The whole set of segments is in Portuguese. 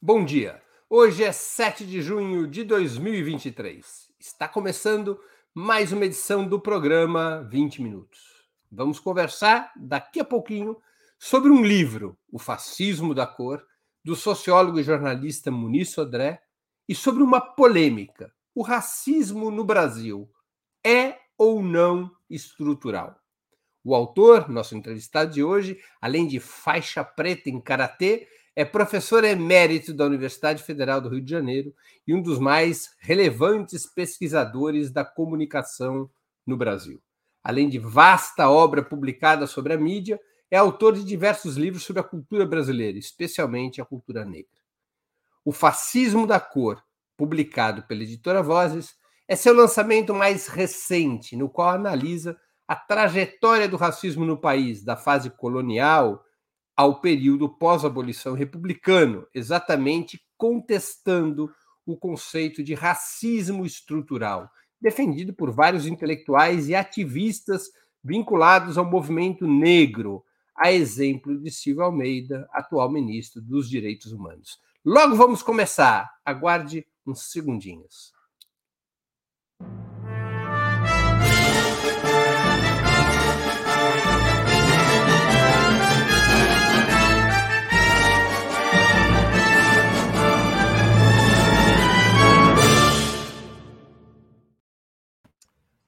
Bom dia. Hoje é 7 de junho de 2023. Está começando mais uma edição do programa 20 Minutos. Vamos conversar daqui a pouquinho sobre um livro, O Fascismo da Cor, do sociólogo e jornalista Muniz Sodré, e sobre uma polêmica: o racismo no Brasil é ou não estrutural? O autor, nosso entrevistado de hoje, além de faixa preta em karatê, é professor emérito da Universidade Federal do Rio de Janeiro e um dos mais relevantes pesquisadores da comunicação no Brasil. Além de vasta obra publicada sobre a mídia, é autor de diversos livros sobre a cultura brasileira, especialmente a cultura negra. O Fascismo da Cor, publicado pela editora Vozes, é seu lançamento mais recente, no qual analisa a trajetória do racismo no país, da fase colonial ao período pós-abolição republicano, exatamente contestando o conceito de racismo estrutural, defendido por vários intelectuais e ativistas vinculados ao movimento negro, a exemplo de Silvio Almeida, atual ministro dos Direitos Humanos. Logo vamos começar. Aguarde uns segundinhos.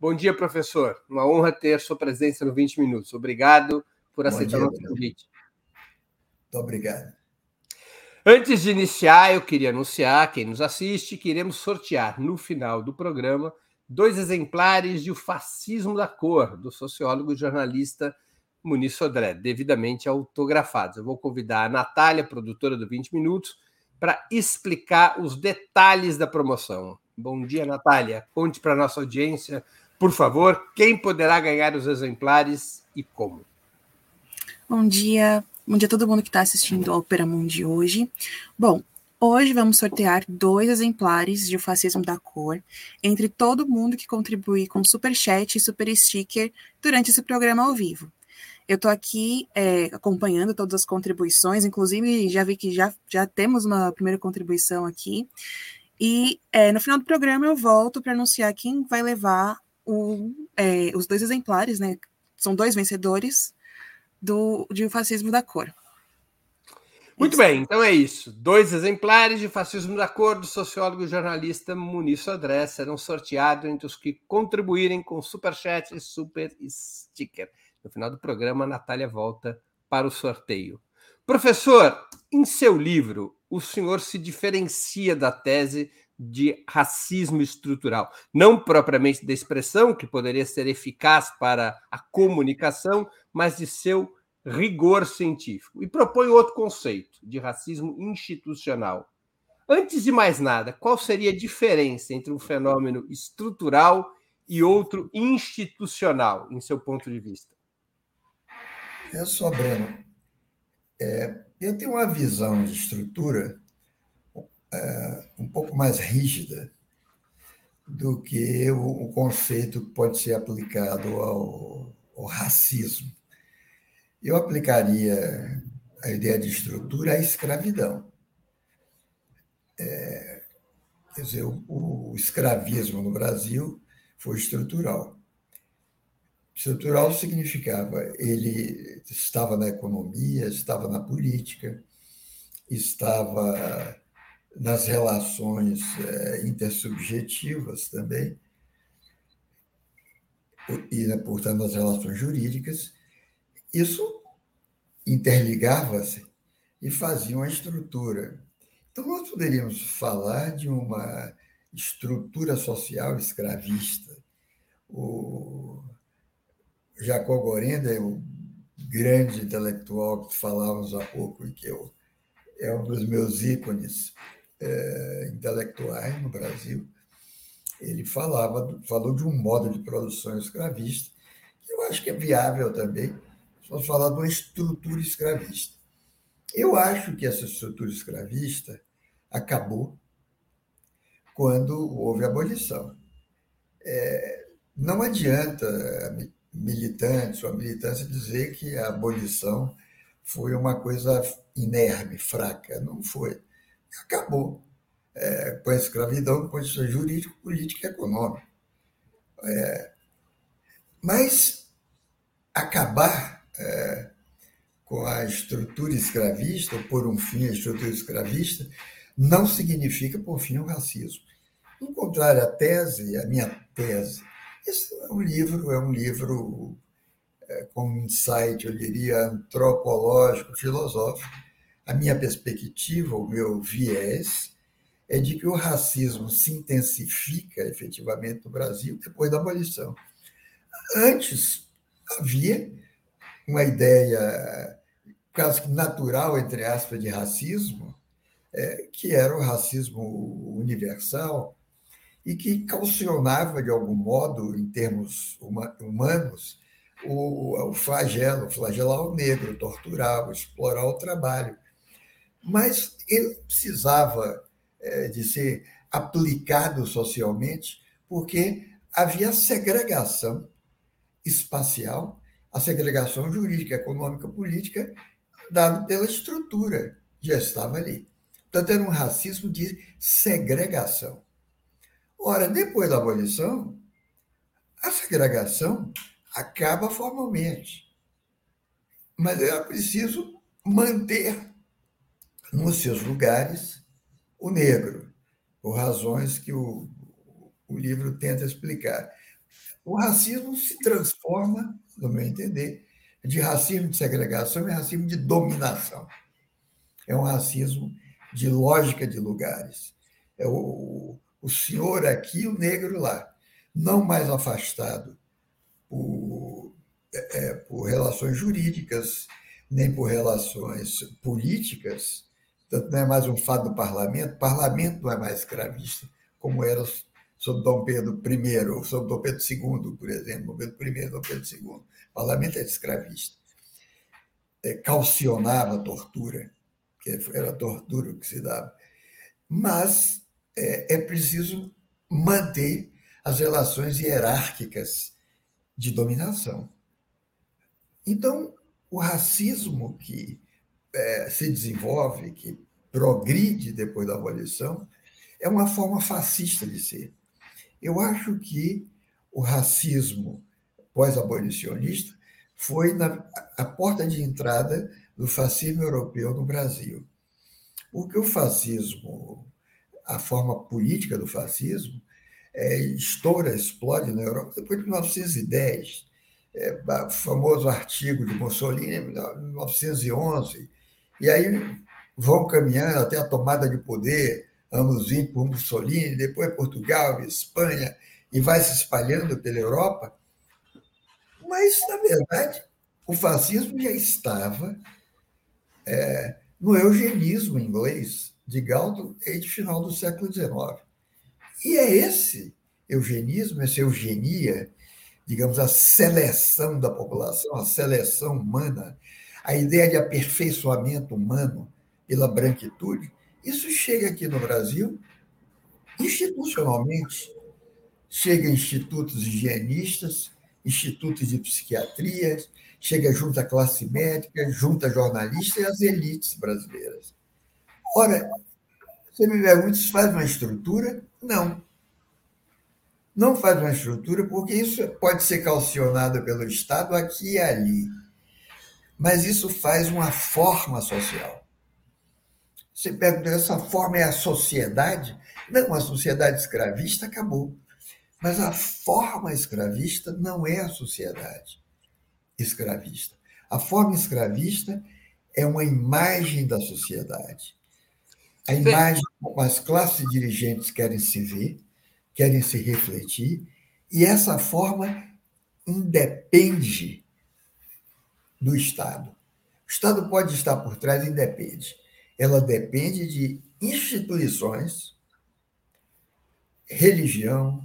Bom dia, professor. Uma honra ter sua presença no 20 Minutos. Obrigado por aceitar o nosso convite. Muito obrigado. Antes de iniciar, eu queria anunciar quem nos assiste que iremos sortear no final do programa dois exemplares de O Fascismo da Cor, do sociólogo e jornalista Muniz Sodré, devidamente autografados. Eu vou convidar a Natália, produtora do 20 Minutos, para explicar os detalhes da promoção. Bom dia, Natália. Conte para a nossa audiência por favor, quem poderá ganhar os exemplares e como? Bom dia, bom dia a todo mundo que está assistindo ao Opera Mundi hoje. Bom, hoje vamos sortear dois exemplares de O Fascismo da Cor entre todo mundo que contribuir com super chat e super sticker durante esse programa ao vivo. Eu estou aqui é, acompanhando todas as contribuições, inclusive já vi que já, já temos uma primeira contribuição aqui. E é, no final do programa eu volto para anunciar quem vai levar o, é, os dois exemplares, né? São dois vencedores do, de O Fascismo da Cor. Muito isso. bem, então é isso. Dois exemplares de Fascismo da Cor do sociólogo e jornalista Muniz Sodré serão sorteados entre os que contribuírem com Superchat e Super Sticker. No final do programa, a Natália volta para o sorteio. Professor, em seu livro, o senhor se diferencia da tese de racismo estrutural, não propriamente da expressão, que poderia ser eficaz para a comunicação, mas de seu rigor científico. E propõe outro conceito de racismo institucional. Antes de mais nada, qual seria a diferença entre um fenômeno estrutural e outro institucional, em seu ponto de vista? É só, Breno. É, eu tenho uma visão de estrutura um pouco mais rígida do que o, o, conceito que pode ser aplicado ao, ao racismo. Eu aplicaria a ideia de estrutura à escravidão. É, quer dizer, o, o escravismo no Brasil foi estrutural. Estrutural significava ele estava na economia, estava na política, estava nas relações é, intersubjetivas também, e, né, portanto, nas relações jurídicas, isso interligava-se e fazia uma estrutura. Então, nós poderíamos falar de uma estrutura social escravista. O Jacob Gorenda é o grande intelectual que falávamos há pouco e que eu, é um dos meus ícones é, intelectuais no Brasil, ele falava, falou de um modo de produção escravista, que eu acho que é viável também, vamos falar de uma estrutura escravista. Eu acho que essa estrutura escravista acabou quando houve a abolição. É, não adianta militantes ou a militância dizer que a abolição foi uma coisa inerme, fraca. Não foi acabou. É, com a escravidão, com condição jurídica, política e econômica. É, mas acabar é, com a estrutura escravista, ou por um fim a estrutura escravista, não significa, por fim, o racismo. Em contrário à tese, a minha tese, esse é um livro, é um livro é, com um insight, eu diria, antropológico, filosófico. A minha perspectiva, o meu viés, é de que o racismo se intensifica efetivamente no Brasil depois da abolição. Antes havia uma ideia quase natural, entre aspas, de racismo, é, que era o racismo universal e que calcionava, de algum modo, em termos humanos, o, flagelo, flagelar o negro, torturar, explorar o trabalho. Mas ele precisava é, de ser aplicado socialmente, porque havia segregação espacial, a segregação jurídica, econômica, política, dada pela estrutura, já estava ali. Portanto, era um racismo de segregação. Ora, depois da abolição, a segregação acaba formalmente. Mas era preciso manter nos seus lugares o negro, por razões que o, o livro tenta explicar. O racismo se transforma, no meu entender, de racismo de segregação em racismo de dominação. É um racismo de lógica de lugares. É o, o senhor aqui, o negro lá. Não mais afastado por, é, é, por relações jurídicas, nem por relações políticas, Portanto, não é mais um fato do parlamento. O parlamento não é mais escravista, como era sob Dom Pedro I, sob Dom Pedro II, por exemplo. Dom Pedro I Dom Pedro II. O parlamento era escravista. É, calcionava a tortura, que era a tortura que se dava. Mas é, é preciso manter as relações hierárquicas de dominação. Então, o racismo que é, se desenvolve, que progride depois da abolição, é uma forma fascista de ser. Eu acho que o racismo pós-abolicionista foi na, a porta de entrada do fascismo europeu no Brasil. Porque o fascismo, a forma política do fascismo, é, estoura, explode na Europa depois de 1910. É, o famoso artigo de Mussolini, em 1911, e aí vão caminhando até a tomada de poder, anos 20 por Mussolini, depois Portugal, Espanha, e vai se espalhando pela Europa. Mas, na verdade, o fascismo já estava é, no eugenismo inglês de Galton e de final do século XIX. E é esse eugenismo, essa eugenia, digamos, a seleção da população, a seleção humana, a ideia de aperfeiçoamento humano pela branquitude, isso chega aqui no Brasil institucionalmente. Chega institutos higienistas, institutos de psiquiatria, chega junto à classe médica, junto a jornalistas e às elites brasileiras. Ora, você me pergunta, isso faz uma estrutura? Não. Não faz uma estrutura porque isso pode ser calcionado pelo Estado aqui e ali mas isso faz uma forma social. Você pergunta, essa forma é a sociedade? Não, a sociedade escravista acabou. Mas a forma escravista não é a sociedade escravista. A forma escravista é uma imagem da sociedade. A imagem como as classes dirigentes querem se ver, querem se refletir, e essa forma independe do Estado. O Estado pode estar por trás, independe. Ela depende de instituições, religião,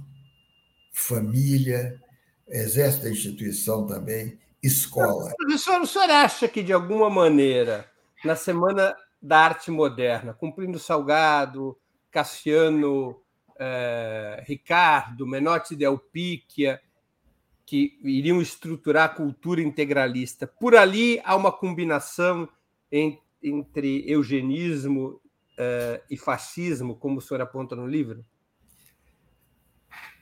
família, exército da instituição também, escola. Professor, o senhor acha que, de alguma maneira, na Semana da Arte Moderna, cumprindo Salgado, Cassiano, eh, Ricardo, Menotti Del Picchia, que iriam estruturar a cultura integralista. Por ali há uma combinação entre eugenismo uh, e fascismo, como o senhor aponta no livro?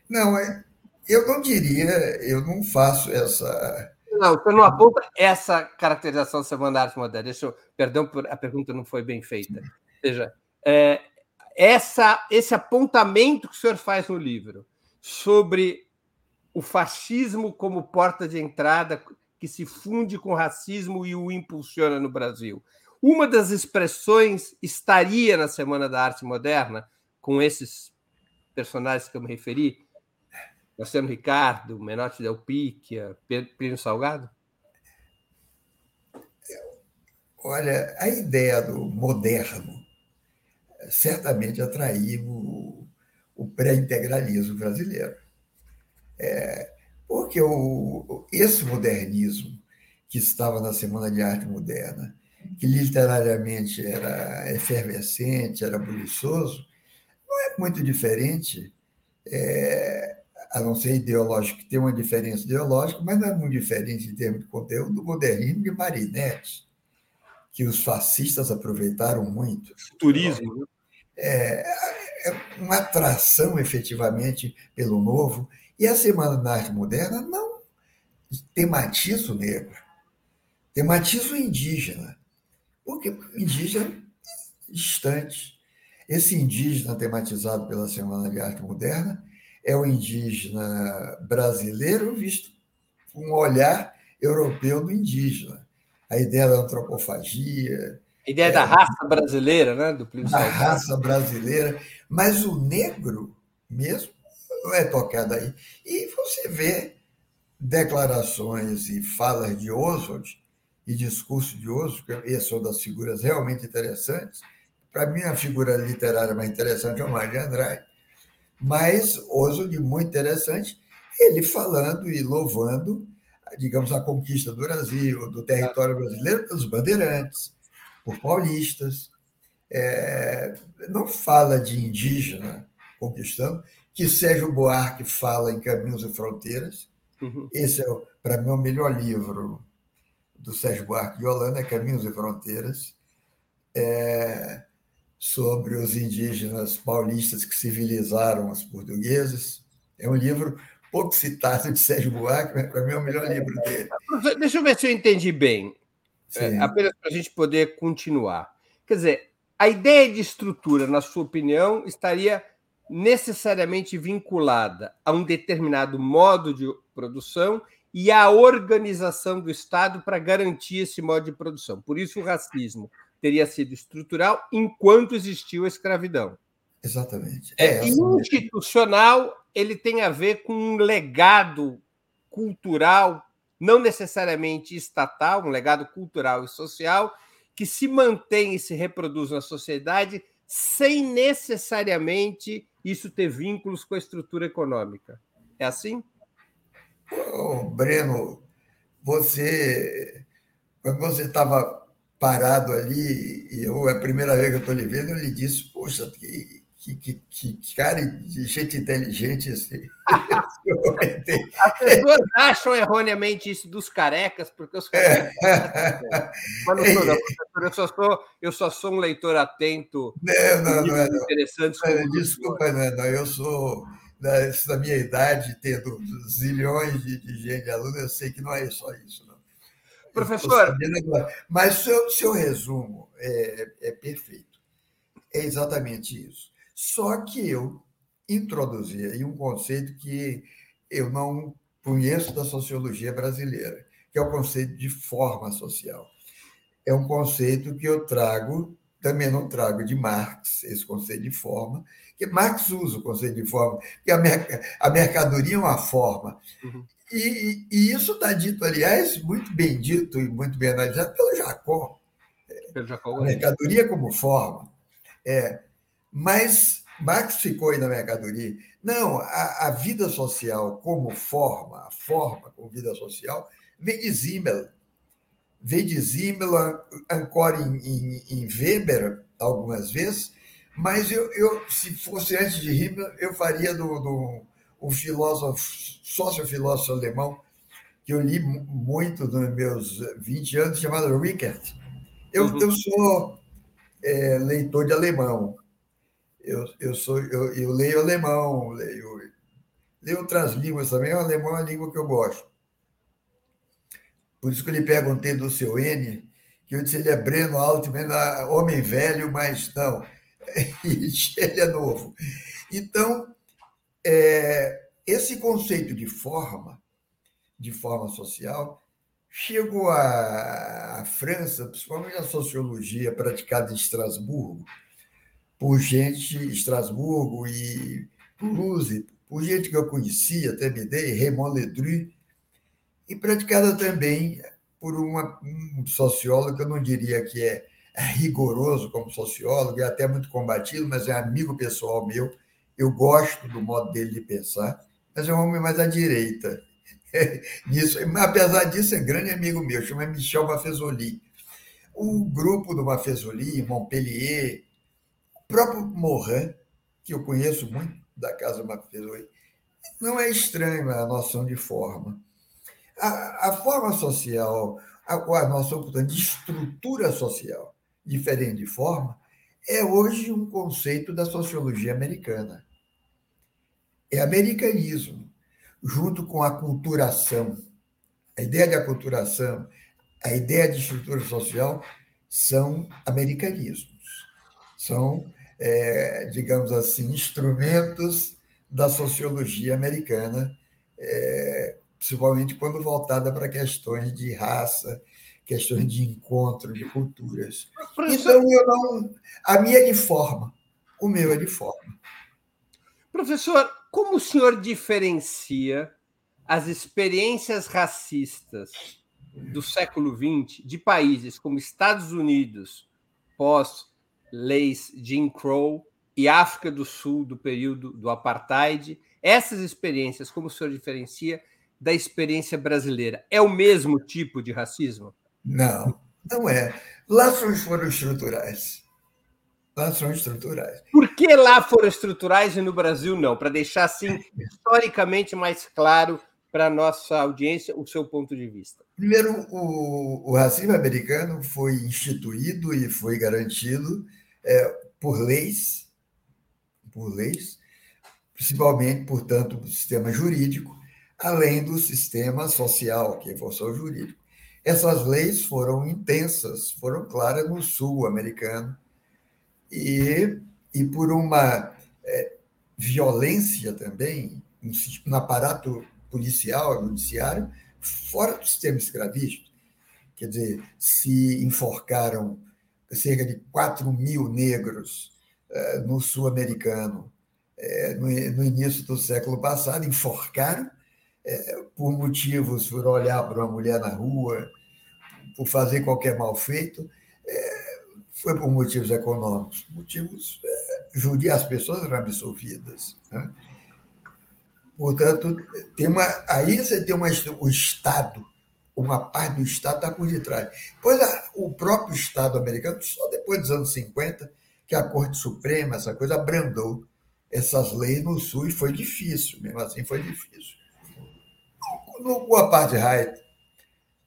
Não, é, eu não diria, eu não faço essa. Não, você não aponta essa caracterização da Semana da Arte Moderna. Deixa eu, perdão, por, a pergunta não foi bem feita. Ou seja, é, essa, esse apontamento que o senhor faz no livro sobre o fascismo como porta de entrada que se funde com o racismo e o impulsiona no Brasil. Uma das expressões estaria na Semana da Arte Moderna, com esses personagens que eu me referi, Marcelo Ricardo, Menotti Del Picchia, Plínio Salgado? Olha, a ideia do moderno certamente atraiu o, pré-integralismo brasileiro. É, porque o, esse modernismo que estava na Semana de Arte Moderna, que literariamente era efervescente, era buliçoso, não é muito diferente, é, a não ser ideológico, que tem uma diferença ideológica, mas não é muito diferente em termos de conteúdo do modernismo de Marinetti, que os fascistas aproveitaram muito. Turismo. Né? É, é uma atração efetivamente pelo novo. E a Semana da Arte Moderna não tematiza o negro, tematiza o indígena. Porque o indígena é distante. Esse indígena tematizado pela Semana de Arte Moderna é o indígena brasileiro visto com um olhar europeu do indígena a ideia da antropofagia. A ideia é, da raça brasileira, né? Do Da raça brasileira. Mas o negro mesmo é tocado aí. E você vê declarações e falas de Oswald e discurso de Oswald, que são das figuras realmente interessantes. Para mim, a figura literária mais interessante é o Mário de Andrade. Mas Oswald, muito interessante, ele falando e louvando digamos, a conquista do Brasil, do território brasileiro, pelos bandeirantes, por paulistas. É, não fala de indígena conquistando, que Sérgio Buarque fala em Caminhos e Fronteiras. Uhum. Esse é, para mim, o melhor livro do Sérgio Buarque de Holanda, é Caminhos e Fronteiras, é, sobre os indígenas paulistas que civilizaram os portugueses. É um livro pouco citado de Sérgio Buarque, mas para mim é o melhor livro dele. Deixa eu ver se eu entendi bem, é, apenas para a gente poder continuar. Quer dizer, a ideia de estrutura, na sua opinião, estaria necessariamente vinculada a um determinado modo de produção e à organização do Estado para garantir esse modo de produção. Por isso, o racismo teria sido estrutural enquanto existiu a escravidão. Exatamente. É, é institucional ele tem a ver com um legado cultural, não necessariamente estatal, um legado cultural e social, que se mantém e se reproduz na sociedade sem necessariamente isso ter vínculos com a estrutura econômica. É assim? Oh, Breno, você, quando você estava parado ali, e eu, a primeira vez que eu estou lhe vendo, eu lhe disse, poxa, que que, que, que cara de gente inteligente assim. As pessoas acham erroneamente isso dos carecas, porque os carecas. É. Mas não sou, não, professor, eu só sou, eu só sou um leitor atento. Não, não, não, é, não. Interessantes não, desculpa, não, não, eu sou da, da minha idade, tendo zilhões de, de gente, de aluno, eu sei que não é só isso, não. Professor. Mas o seu, seu resumo é, é perfeito. É exatamente isso. Só que eu introduzi aí um conceito que eu não conheço da sociologia brasileira, que é o conceito de forma social. É um conceito que eu trago, também não trago de Marx, esse conceito de forma, que Marx usa o conceito de forma, que a, a mercadoria é uma forma. Uhum. E, e, isso está dito, aliás, muito bem dito e muito bem analisado pelo Jacó. Pelo Jacó a mercadoria como forma. É, mas Marx ficou aí na mercadoria. Não, a, a, vida social como forma, a forma como vida social, vem de Zimmel. Vem de Zimmel, ancora em, em, em, Weber algumas vezes, mas eu, eu, se fosse antes de Himmler, eu faria do, do um filósofo, sócio-filósofo alemão, que eu li muito nos meus 20 anos, chamado Rickert. Eu, uhum. eu sou é, leitor de alemão. Eu, eu, sou, eu, eu leio alemão, leio, leio outras línguas também. O alemão é uma língua que eu gosto. Por isso que eu lhe perguntei do seu N, que eu disse ele é Breno Altman, homem velho, mas não, ele é novo. Então, é, esse conceito de forma, de forma social, chegou à, à França, principalmente a sociologia praticada em Estrasburgo, por gente, Estrasburgo e Toulouse, por gente que eu conhecia, até me dei, Raymond Ledru, e praticada também por uma, um sociólogo que eu não diria que é rigoroso como sociólogo, é até muito combatido, mas é amigo pessoal meu. Eu gosto do modo dele de pensar, mas é um homem mais à direita. Nisso, apesar disso, é grande amigo meu, chama Michel Maffezoli. O grupo do Maffezoli, Montpellier, próprio Morin, que eu conheço muito da casa Maffezoli, não é estranho a noção de forma. A, a forma social, a, a noção portanto, de estrutura social, diferente de forma, é hoje um conceito da sociologia americana. É americanismo, junto com a culturação. A ideia de aculturação, a ideia de estrutura social são americanismos. São, é, digamos assim, instrumentos da sociologia americana, é, principalmente quando voltada para questões de raça, questões de encontro de culturas. Então, eu não. A minha é de forma, o meu é de forma. Professor, como o senhor diferencia as experiências racistas do século XX de países como Estados Unidos, pós-leis Jim Crow, e África do Sul, do período do apartheid? Essas experiências, como o senhor diferencia da experiência brasileira. É o mesmo tipo de racismo? Não, não é. Laços foram estruturais. Laços estruturais. Por que lá foram estruturais e no Brasil não? Para deixar assim historicamente mais claro para a nossa audiência o seu ponto de vista. Primeiro, o, o racismo americano foi instituído e foi garantido é, por leis, por leis, principalmente, portanto, do sistema jurídico, além do sistema social, que é o jurídico. Essas leis foram intensas, foram claras no sul americano, e, e por uma é, violência também no aparato policial, judiciário, fora do sistema escravista. Quer dizer, se enforcaram cerca de 4 mil negros é, no sul americano é, no, início do século passado, enforcaram é, por motivos, por olhar para uma mulher na rua, por fazer qualquer mal feito, foi por motivos econômicos. Motivos jurídicos, as pessoas eram absolvidas. Né? Portanto, tem uma, aí você tem uma, o Estado, uma parte do Estado está por detrás. Pois a, o próprio Estado americano, só depois dos anos 50, que a Corte Suprema, essa coisa, abrandou essas leis no Sul e foi difícil, mesmo assim foi difícil no apartheid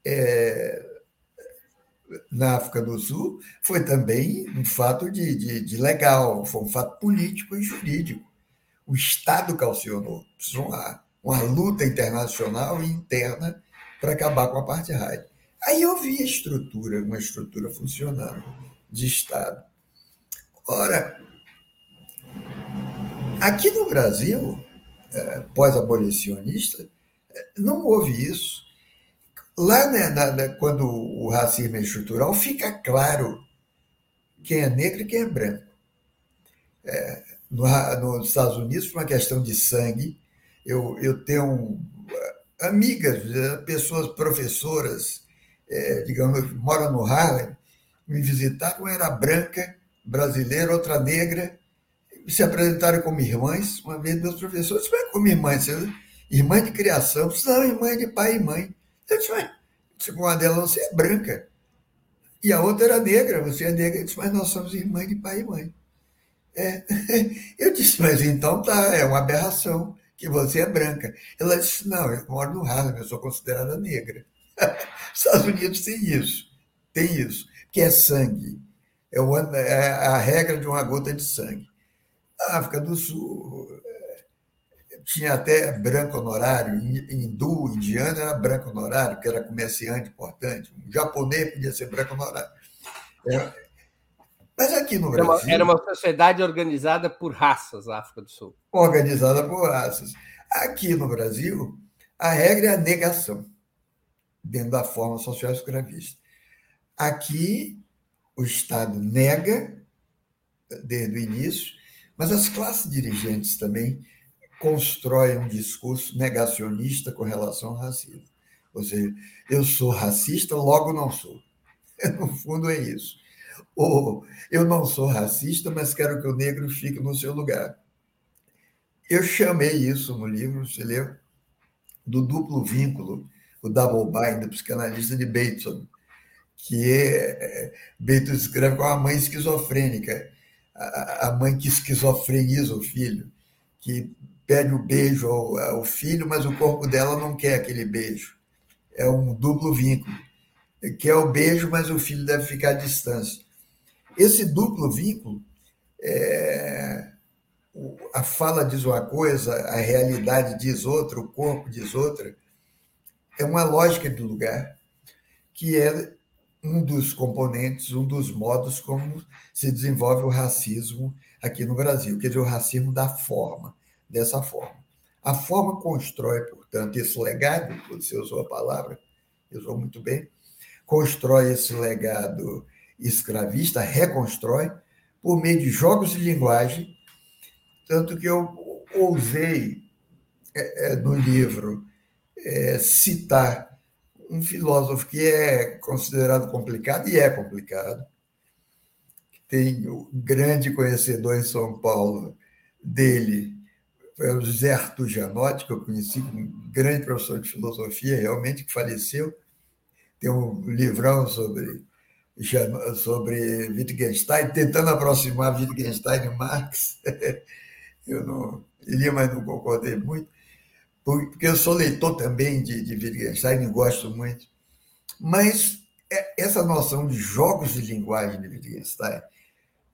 é, na África do Sul foi também um fato de, de, de, legal, foi um fato político e jurídico. O Estado calcionou. Precisou uma, uma luta internacional e interna para acabar com a apartheid. Aí eu vi a estrutura, uma estrutura funcionando de Estado. Ora, aqui no Brasil, é, pós-abolicionista, não houve isso. Lá, né, na, quando o racismo é estrutural, fica claro quem é negro e quem é branco. É, no, nos Estados Unidos, por uma questão de sangue, eu, eu tenho amigas, é, pessoas, professoras, é, digamos, moram no Harlem, me visitaram, era branca, brasileira, outra negra, se apresentaram como irmãs. Uma vez, meus professores, mas como irmãs? Você irmã de criação. Não, irmã de pai e mãe. Eu disse, mas uma delas, você é branca. E a outra era negra, você é negra. Eu disse, mas nós somos irmãs de pai e mãe. É. Eu disse, mas então tá, é uma aberração que você é branca. Ela disse, não, eu moro no Harlem, eu sou considerada negra. Estados Unidos tem isso, tem isso, que é sangue. é, é a regra de uma gota de sangue. Na África do Sul, é, tinha até branco honorário, hindu, indiano era branco honorário, que era comerciante importante, um japonês podia ser branco honorário. É, mas aqui no Brasil. Era uma, era uma, sociedade organizada por raças, a África do Sul. Organizada por raças. Aqui no Brasil, a regra é a negação, dentro da forma social escravista. Aqui, o Estado nega, desde o início, mas as classes dirigentes também constroem um discurso negacionista com relação ao racismo. Ou seja, eu sou racista, logo não sou. No fundo, é isso. Ou eu não sou racista, mas quero que o negro fique no seu lugar. Eu chamei isso no livro, você leu, do duplo vínculo, o double bind, do psicanalista de Bateson, que é, Bateson escreve com a mãe esquizofrênica, a, mãe que esquizofreniza o filho, que pede o beijo ao, ao filho, mas o corpo dela não quer aquele beijo. É um duplo vínculo. Quer o beijo, mas o filho deve ficar à distância. Esse duplo vínculo, é, a fala diz uma coisa, a realidade diz outra, o corpo diz outra, é uma lógica de lugar que é um dos componentes, um dos modos como se desenvolve o racismo aqui no Brasil, quer dizer, o racismo da forma, dessa forma. A forma constrói, portanto, esse legado, você usou a palavra, usou muito bem, constrói esse legado escravista, reconstrói, por meio de jogos de linguagem, tanto que eu ousei, é, é, no livro, é, citar um filósofo que é considerado complicado, e é complicado, tem um grande conhecedor em São Paulo dele, foi o José Arthur Gianotti, que eu conheci, um grande professor de filosofia, realmente, que faleceu. Tem um livrão sobre sobre Wittgenstein, tentando aproximar Wittgenstein e Marx. Eu não li, mas não concordei muito, porque eu sou leitor também de, de Wittgenstein e gosto muito. Mas é, essa noção de jogos de linguagem de Wittgenstein,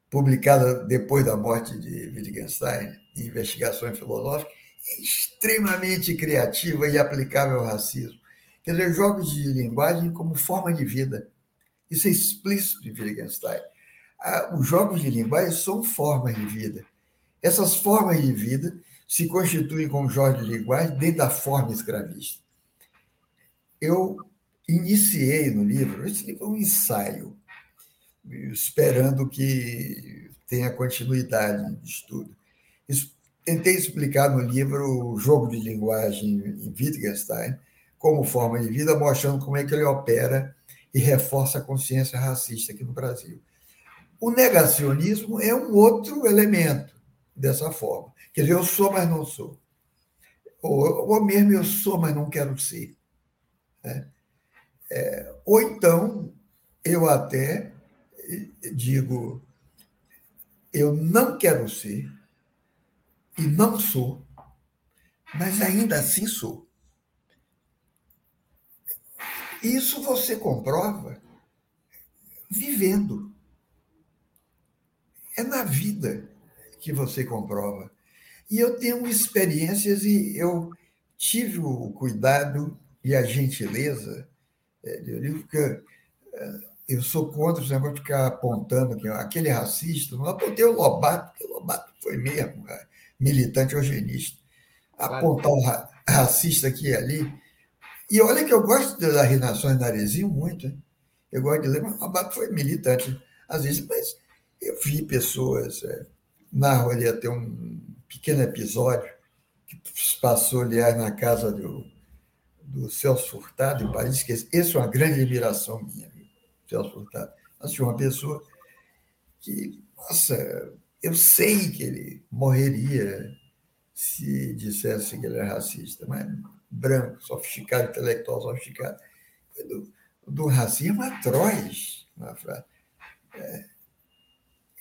publicada depois da morte de Wittgenstein, em investigações filosóficas, é extremamente criativa e aplicável ao racismo. Quer dizer, jogos de linguagem como forma de vida isso é explícito em Wittgenstein. Ah, os jogos de linguagem são formas de vida. Essas formas de vida se constituem como jogos de linguagem dentro da forma escravista. Eu iniciei no livro, esse livro é um ensaio, esperando que tenha continuidade de estudo. Tentei explicar no livro o jogo de linguagem em Wittgenstein como forma de vida, mostrando como é que ele opera e reforça a consciência racista aqui no Brasil. O negacionismo é um outro elemento dessa forma. Quer dizer, eu sou, mas não sou. Ou, ou mesmo eu sou, mas não quero ser. Né? É, ou então, eu até digo, eu não quero ser e não sou, mas ainda assim sou. Isso você comprova vivendo. É na vida que você comprova. E eu tenho experiências e eu tive o cuidado e a gentileza. É, eu digo que é, eu sou contra o negócio de ficar apontando que aquele racista. Não apontei o Lobato, porque o Lobato foi mesmo é, militante eugenista. Apontar o racista aqui e ali e olha que eu gosto das Renações Narizinho muito. Hein? Eu gosto de ler, mas o Abato foi militante, às vezes, mas eu vi pessoas. É, narro ali até um pequeno episódio que passou, aliás, na casa do, do Celso Furtado, em Paris, que esse é uma grande admiração minha, viu? Celso Furtado. Tinha uma pessoa que, nossa, eu sei que ele morreria se dissesse que ele era racista, mas branco, sofisticado, intelectual sofisticado. Do, do racismo atroz. É,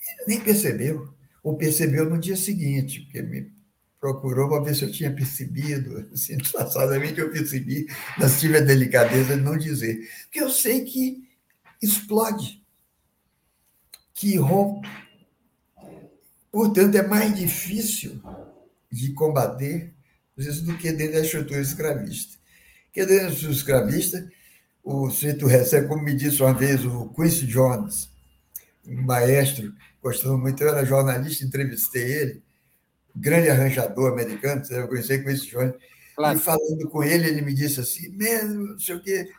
ele nem percebeu. Ou percebeu no dia seguinte, porque me procurou para ver se eu tinha percebido. Assim, disfarçadamente eu percebi, mas tive a delicadeza de não dizer. Porque eu sei que explode. que rompe. Portanto, é mais difícil de combater isso do que dentro da estrutura escravista. Porque dentro da estrutura escravista, o sujeito recebe, como me disse uma vez o Quincy Jones, um maestro, gostando muito, eu era jornalista, entrevistei ele, grande arranjador americano, você deve conhecer Quincy Jones, claro. e falando com ele, ele me disse assim, mesmo, não sei o quê,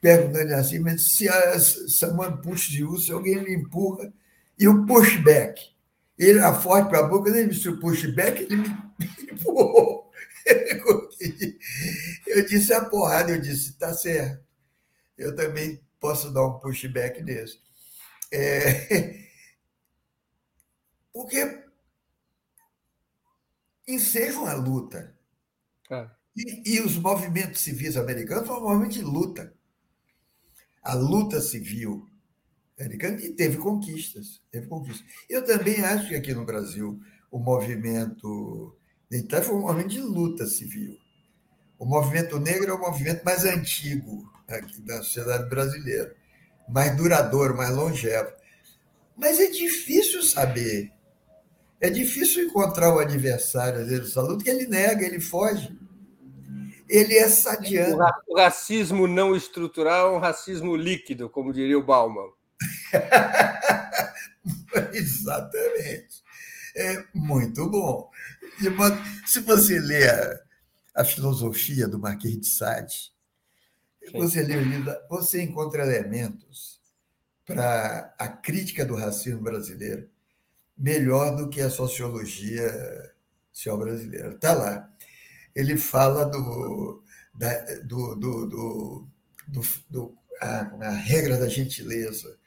perguntando assim, mas se a, someone push you, se alguém me empurra, e o pushback. Ele era forte para a boca, ele me disse o pushback, ele me empurrou. Eu disse a porrada, eu disse, tá certo. Eu também posso dar um pushback nesse. É... Porque enseja uma luta. É. E, e, os movimentos civis americanos foram movimentos de luta. A luta civil americana e teve conquistas. Teve conquistas. Eu também acho que aqui no Brasil o movimento militar foi um movimento de luta civil. O movimento negro é o movimento mais antigo aqui da sociedade brasileira, mais duradouro, mais longevo. Mas é difícil saber. É difícil encontrar o adversário às vezes, luta, que ele nega, ele foge. Ele é sadiano. O racismo não estrutural é um racismo líquido, como diria o Bauman. Exatamente. É muito bom. Se você ler a, filosofia do Marquês de Sade, você lê o livro, você encontra elementos para a crítica do racismo brasileiro melhor do que a sociologia social brasileira. Está lá. Ele fala do, da, do, do, do, do, do a, a, regra da gentileza,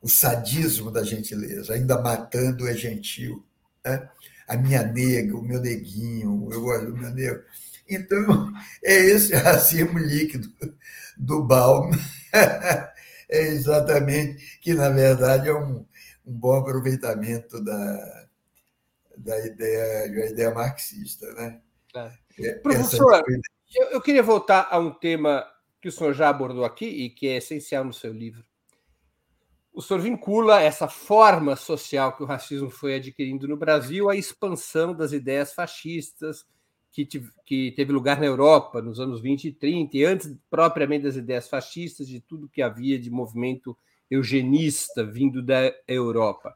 o sadismo da gentileza, ainda matando é gentil. Né? A minha nega, o meu neguinho, eu gosto do meu negro. Então, é esse racismo líquido do Baum. É exatamente que, na verdade, é um, um bom aproveitamento da, da, ideia, da ideia marxista. Né? É. é Professor, eu, eu queria voltar a um tema que o senhor já abordou aqui e que é essencial no seu livro. O senhor vincula essa forma social que o racismo foi adquirindo no Brasil à expansão das ideias fascistas, que, que teve lugar na Europa nos anos 20 e 30, e antes propriamente das ideias fascistas, de tudo que havia de movimento eugenista vindo da Europa.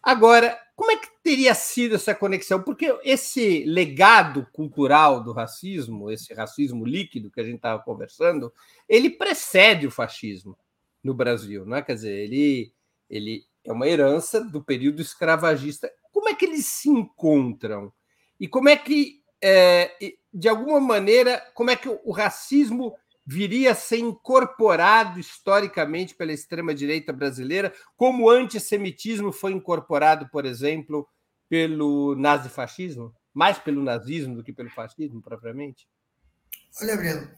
Agora, como é que teria sido essa conexão? Porque esse legado cultural do racismo, esse racismo líquido que a gente estava conversando, ele precede o fascismo no Brasil, não é? Quer dizer, ele, ele é uma herança do período escravagista. Como é que eles se encontram? E como é que é, de alguma maneira, como é que o racismo viria a ser incorporado historicamente pela extrema-direita brasileira, como o antissemitismo foi incorporado, por exemplo, pelo nazifascismo? Mais pelo nazismo do que pelo fascismo, propriamente? Olha, Breno.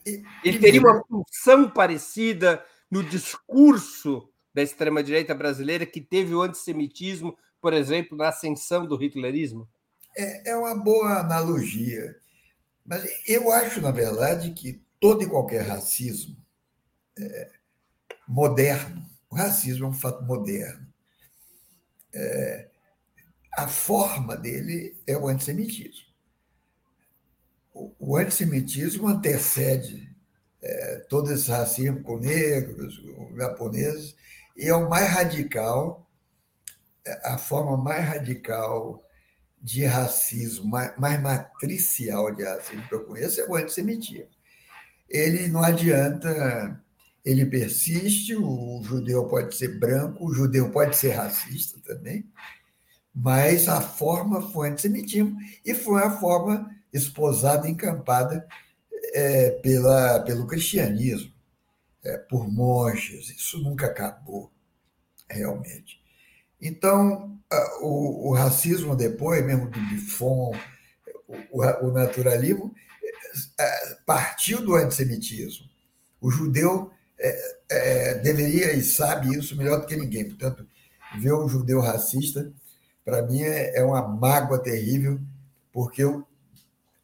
Ele teria uma função parecida no discurso da extrema-direita brasileira que teve o antissemitismo, por exemplo, na ascensão do hitlerismo? É, é uma boa analogia. Mas eu acho, na verdade, que todo e qualquer racismo é, moderno, o racismo é um fato moderno, é, a forma dele é o antissemitismo. O, o antissemitismo antecede é, todo esse racismo com negros, com japoneses, e é o mais radical, é, a forma mais radical de racismo, mais, mais matricial de racismo que eu conheço é o antissemitismo. Ele não adianta, ele persiste, o judeu pode ser branco, o judeu pode ser racista também, mas a forma foi antissemitismo e foi a forma esposada, encampada é, pela, pelo cristianismo, é, por monges. Isso nunca acabou, realmente. Então, o, o racismo depois, mesmo do Buffon, o, o naturalismo, é, partiu do antissemitismo. O judeu é, é, deveria e sabe isso melhor do que ninguém. Portanto, ver um judeu racista, para mim, é, é, uma mágoa terrível, porque eu,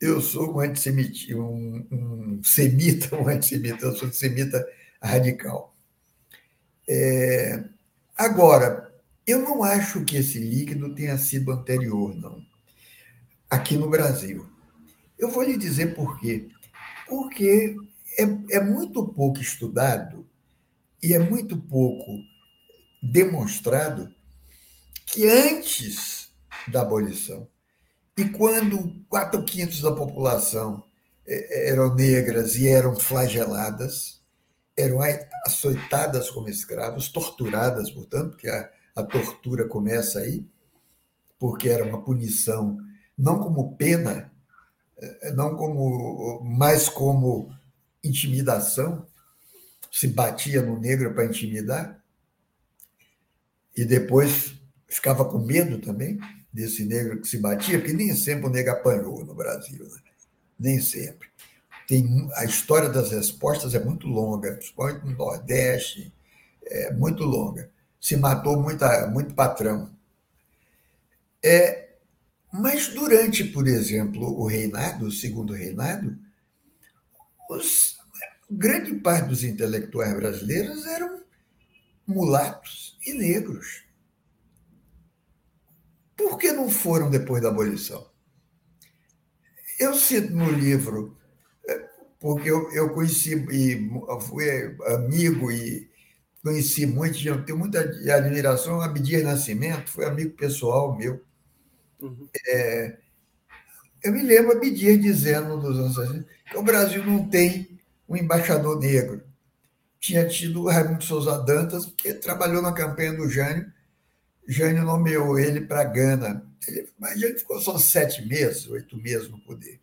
eu sou um antissemita, um, um semita, um antissemita, eu sou um semita radical. É, agora, Eu não acho que esse líquido tenha sido anterior, não, aqui no Brasil. Eu vou lhe dizer por quê. Porque é, é muito pouco estudado e é muito pouco demonstrado que antes da abolição, e quando quatro quintos da população é, eram negras e eram flageladas, eram açoitadas como escravos, torturadas, portanto, porque a, a tortura começa aí, porque era uma punição não como pena, é, não como, mas como intimidação, se batia no negro para intimidar, e depois ficava com medo também desse negro que se batia, porque nem sempre o negro apanhou no Brasil, né? nem sempre. Tem, a história das respostas é muito longa, principalmente no Nordeste, é muito longa. Se matou muita, muito patrão. É, mas durante, por exemplo, o reinado, o segundo reinado, os, grande parte dos intelectuais brasileiros eram mulatos e negros. Por que não foram depois da abolição? Eu cito no livro, é, porque eu, eu conheci e fui amigo e conheci muito, tenho muita admiração. Abdias Nascimento foi amigo pessoal meu. Uhum. É, eu me lembro Abdias dizendo nos anos 60 que o Brasil não tem um embaixador negro. Tinha tido o Raimundo Souza Dantas, que trabalhou na campanha do Jânio, Jânio nomeou ele para Gana. Ele, mas ele ficou só sete meses, oito meses no poder.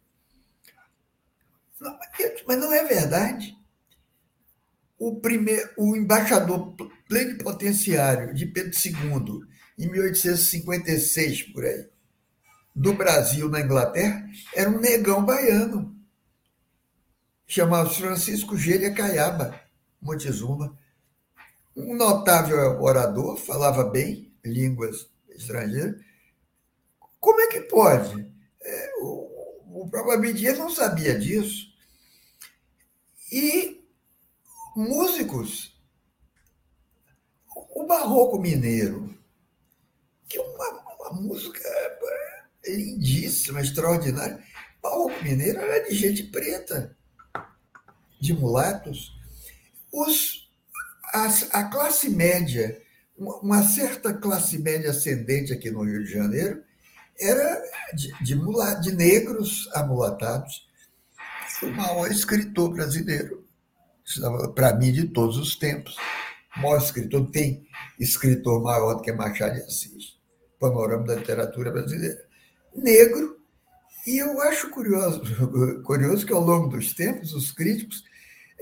Não, mas não é verdade. O, primeiro, o embaixador plenipotenciário de Pedro II, em 1856, por aí, do Brasil na Inglaterra, era um negão baiano. Chamava-se Francisco Gêlia Caiaba Montezuma. Um notável orador, falava bem, línguas estrangeiras. Como é que pode? É, o, o próprio Abdias não sabia disso. E músicos, o barroco mineiro, que é uma, uma música lindíssima, extraordinária. O barroco mineiro era de gente preta, de mulatos. Os, a classe média uma certa classe média ascendente aqui no Rio de Janeiro era de, de, de negros amulatados. O maior escritor brasileiro, para mim, de todos os tempos. O maior escritor, tem escritor maior do que Machado de Assis, panorama da literatura brasileira. Negro, e eu acho curioso, curioso que ao longo dos tempos os críticos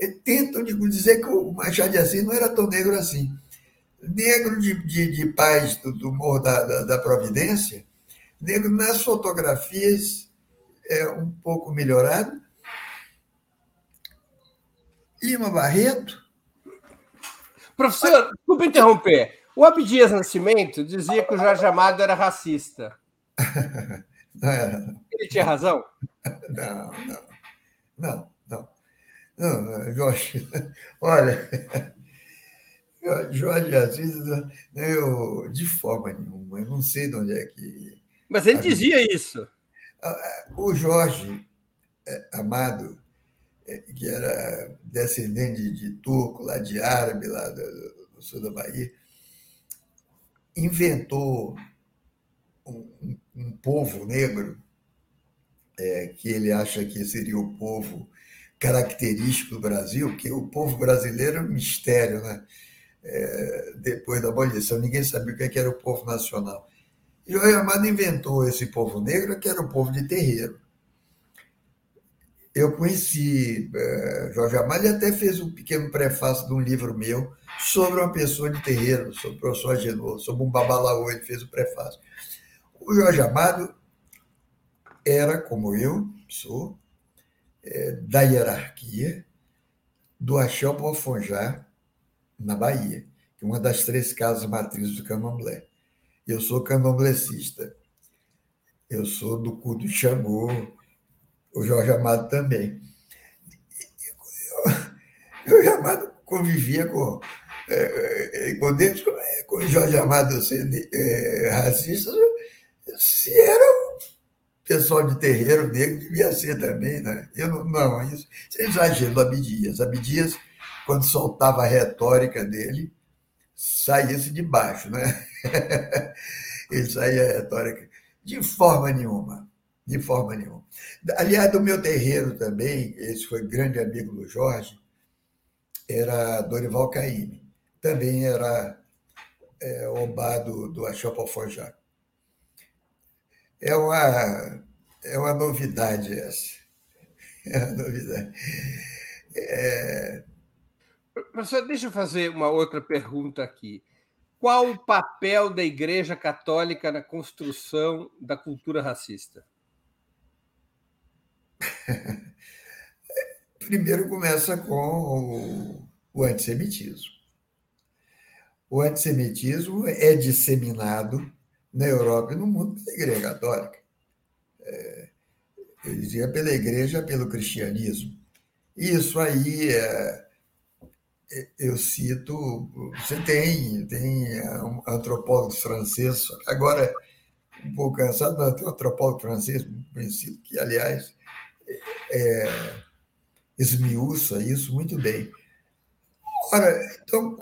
eh, tentam dizer que o Machado de Assis não era tão negro assim negro de, de, de paz do, do Morro da, da, da, Providência, negro nas fotografias é um pouco melhorado. Lima Barreto. Professor, desculpa interromper. O Abdias Nascimento dizia que o Jorge Amado era racista. Não era. Ele tinha razão? Não, não. Não, não. Não, Jorge, olha, Jorge Assis, eu, de forma nenhuma, eu não sei de onde é que. Mas ele dizia isso. O Jorge é, Amado, é, que era descendente de turco, lá de árabe, lá do, do sul da Bahia, inventou um, um povo negro é, que ele acha que seria o povo característico do Brasil, que o povo brasileiro é um mistério, né? É, depois da abolição. Ninguém sabia o é que era o povo nacional. E Jorge Amado inventou esse povo negro, que era o povo de terreiro. Eu conheci é, Jorge Amado e até fez um pequeno prefácio de um livro meu sobre uma pessoa de terreiro, sobre o professor Agenor, sobre um babalaô, ele fez o prefácio. O Jorge Amado era, como eu sou, é, da hierarquia do Axel Bofonjá, na Bahia, que é uma das três casas matrizes do candomblé. Eu sou candomblecista. Eu sou do culto de Xangô, o Jorge Amado também. O Jorge Amado convivia com, é, é, com dentro, com o Jorge Amado sendo é, racista, se era o pessoal de terreiro negro, devia ser também, né? Eu não, não isso, isso é exagero do Abdias. Abdias, quando soltava a retórica dele, saía de baixo, né? Ele saía a retórica de forma nenhuma, de forma nenhuma. Aliás, do meu terreiro também, esse foi grande amigo do Jorge, era Dorival Caymmi. Também era é, Obá do, do Achop. É uma, é uma novidade essa. É uma novidade. É... Professor, deixa eu fazer uma outra pergunta aqui. Qual o papel da Igreja Católica na construção da cultura racista? Primeiro começa com o antissemitismo. O antissemitismo é disseminado na Europa e no mundo pela Igreja Católica. É, eu dizia pela Igreja, pelo cristianismo. Isso aí, é, eu cito, você tem, tem um antropólogo francês, agora um pouco cansado, mas tem um antropólogo francês, que, aliás, é, esmiuça isso muito bem. Ora, então,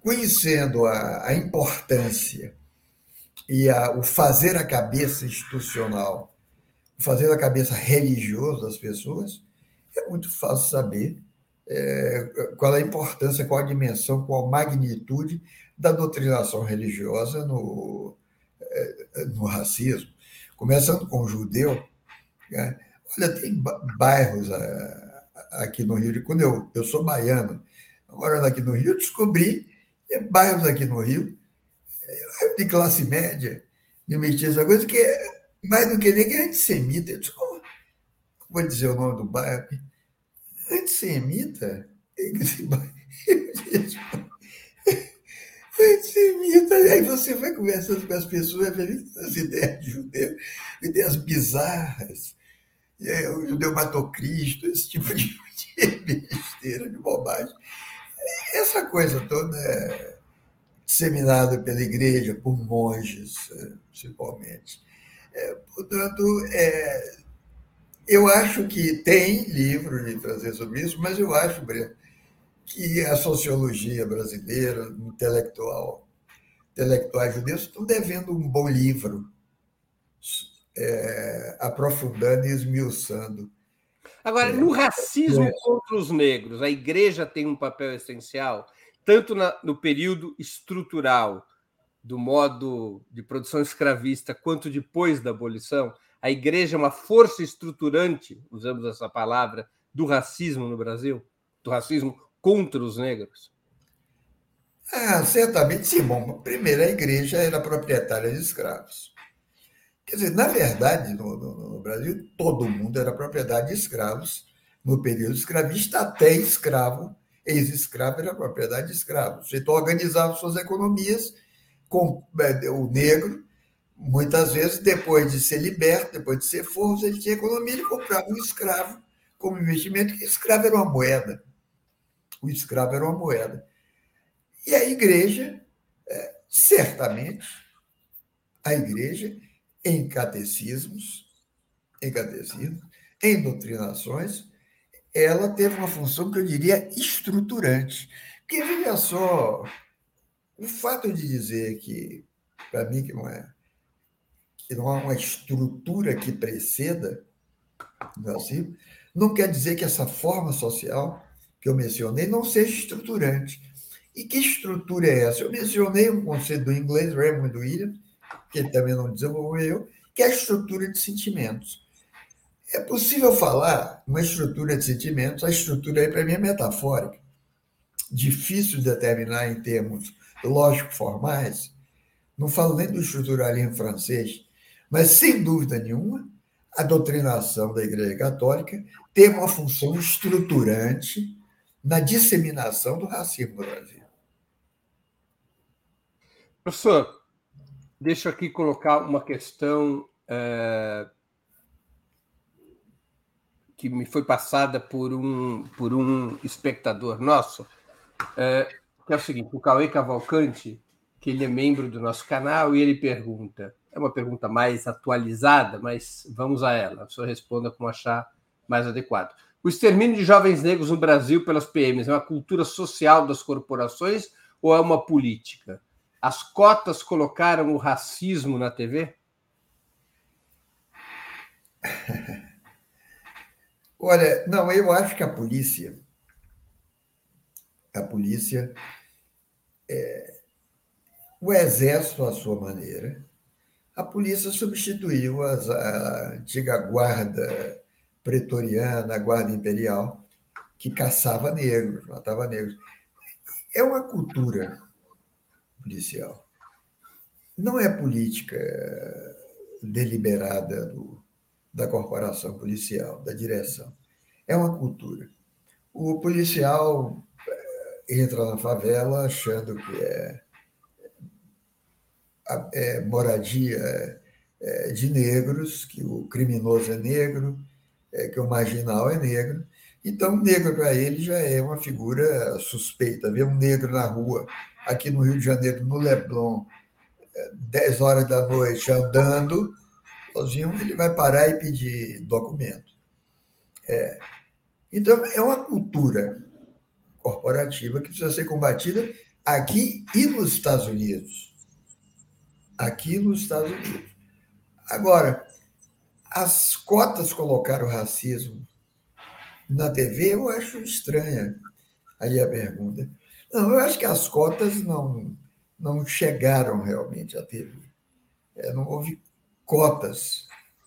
conhecendo a, a importância e a, o fazer a cabeça institucional, o fazer a cabeça religiosa das pessoas, é muito fácil saber é, qual a importância, qual a dimensão, qual a magnitude da doutrinação religiosa no, é, no racismo. Começando com o judeu, né? olha, tem bairros é, aqui no Rio, quando eu, eu sou baiano, morando aqui no Rio, descobri bairros aqui no Rio, de classe média, de mestiça, coisa que é mais do que nem que é antissemita. Eu disse, como, vou dizer o nome do bairro Antissemita? Antissemita. Aí você vai conversando com as pessoas, as ideias de judeu, ideias bizarras. O judeu matou Cristo, esse tipo de, besteira, de bobagem. Essa coisa toda é disseminada pela igreja, por monges, é, principalmente. É, portanto, é, eu acho que tem livro de trazer sobre isso, mas eu acho, Breno, que a sociologia brasileira, intelectual, intelectuais judeus, estão devendo um bom livro, é, aprofundando e esmiuçando. Agora, no racismo contra os negros, a igreja tem um papel essencial, tanto na, no período estrutural do modo de produção escravista, quanto depois da abolição a igreja é uma força estruturante, usamos essa palavra, do racismo no Brasil? Do racismo contra os negros? Ah, certamente sim. Bom, primeiro, a igreja era proprietária de escravos. Quer dizer, na verdade, no, no, no Brasil, todo mundo era propriedade de escravos no período escravista, até escravo, ex-escravo era propriedade de escravos. Então, organizava suas economias com é, o negro Muitas vezes, depois de ser liberto, depois de ser forço, ele tinha economia, ele comprava um escravo como investimento, que escravo era uma moeda. O escravo era uma moeda. E a igreja, é, certamente, a igreja, em catecismos, em catecismos, em doutrinações, ela teve uma função que eu diria estruturante. Porque, veja só, o fato de dizer que, para mim, que não é que não há uma estrutura que preceda o racismo, não quer dizer que essa forma social que eu mencionei não seja estruturante. E que estrutura é essa? Eu mencionei um conceito do inglês, Raymond Williams, que ele também não desenvolveu, que é a estrutura de sentimentos. É possível falar uma estrutura de sentimentos, a estrutura aí para mim é metafórica, difícil de determinar em termos lógico-formais. Não falo nem do estruturalismo francês, mas, sem dúvida nenhuma, a doutrinação da Igreja Católica tem uma função estruturante na disseminação do racismo no Brasil. Professor, deixa aqui colocar uma questão é, que me foi passada por um, por um espectador nosso, é, que é o seguinte: o Cauê Cavalcante que ele é membro do nosso canal e ele pergunta. É uma pergunta mais atualizada, mas vamos a ela. A senhor responda como achar mais adequado. O extermínio de jovens negros no Brasil pelas PMs é uma cultura social das corporações ou é uma política? As cotas colocaram o racismo na TV? Olha, não, eu acho que a polícia, a polícia, é, o exército à sua maneira, a polícia substituiu as, a antiga guarda pretoriana, a guarda imperial, que caçava negros, matava negros. É uma cultura policial. Não é política deliberada do, da corporação policial, da direção. É uma cultura. O policial eh, entra na favela achando que é, é moradia é, de negros, que o criminoso é negro, é, que o marginal é negro. Então, negro para ele já é uma figura suspeita. Ver um negro na rua, aqui no Rio de Janeiro, no Leblon, 10 horas da noite, andando, sozinho, ele vai parar e pedir documento. É. Então, é uma cultura corporativa que precisa ser combatida aqui e nos Estados Unidos. Aqui nos Estados Unidos. Agora, as cotas colocaram o racismo na TV, eu acho estranha aí a pergunta. Não, eu acho que as cotas não, não chegaram realmente à TV. É, não houve cotas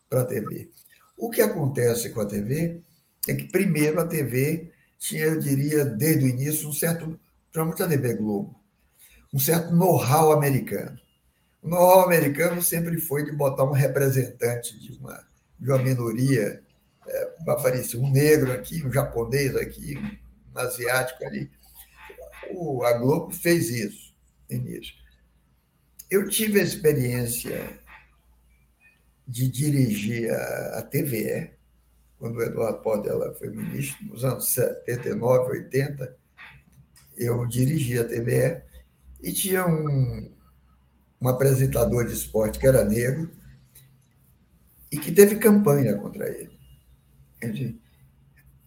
para a TV. O que acontece com a TV é que, primeiro, a TV tinha, eu diria, desde o início, um certo, principalmente a TV Globo, um certo know-how americano. O know-how americano sempre foi de botar um representante de uma, de uma minoria, é, aparecer um negro aqui, um japonês aqui, um asiático ali. O, a Globo fez isso no início. Eu tive a experiência de dirigir a, a TVE, quando o Eduardo Podela foi ministro, nos anos 79, 80, eu dirigi a TVE e tinha um, um apresentador de esporte que era negro e que teve campanha contra ele.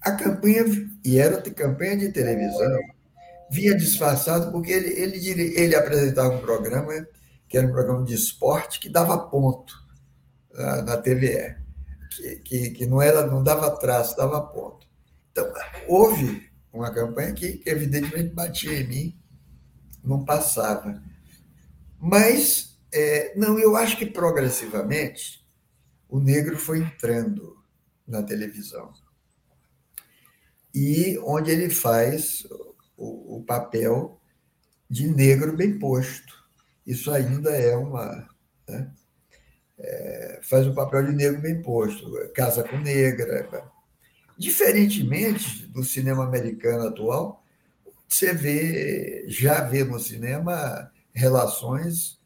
A campanha, e era campanha de televisão, vinha disfarçado porque ele, ele, ele apresentava um programa que era um programa de esporte que dava ponto na, na TVE, que, que, que, não, era, não dava traço, dava ponto. Então, houve uma campanha que evidentemente batia em mim, não passava. Mas, é, não, eu acho que progressivamente o negro foi entrando na televisão. E onde ele faz o, o papel de negro bem posto. Isso ainda é uma. Né? é, faz o papel de negro bem posto, casa com negra. Diferentemente do cinema americano atual, você vê, já vê no cinema relações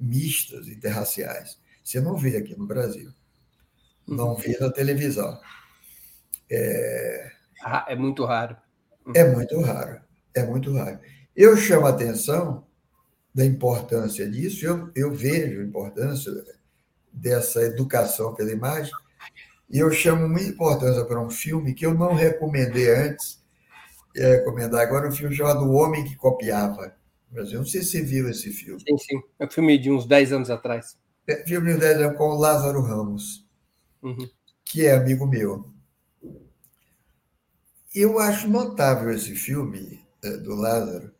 mistas, interraciais. Você não vê aqui no Brasil. Não vê na televisão. É, é muito raro. É muito raro. É muito raro. Eu chamo a atenção da importância disso, eu, eu vejo a importância dessa educação pela imagem. E eu chamo muita importância para um filme que eu não recomendei antes, é recomendar agora, um filme chamado O Homem que Copiava. Eu não sei se você viu esse filme. Sim, sim. É um filme de uns 10 anos atrás. É, filme de 10 anos com o Lázaro Ramos, uhum. que é amigo meu. Eu acho notável esse filme é, do Lázaro,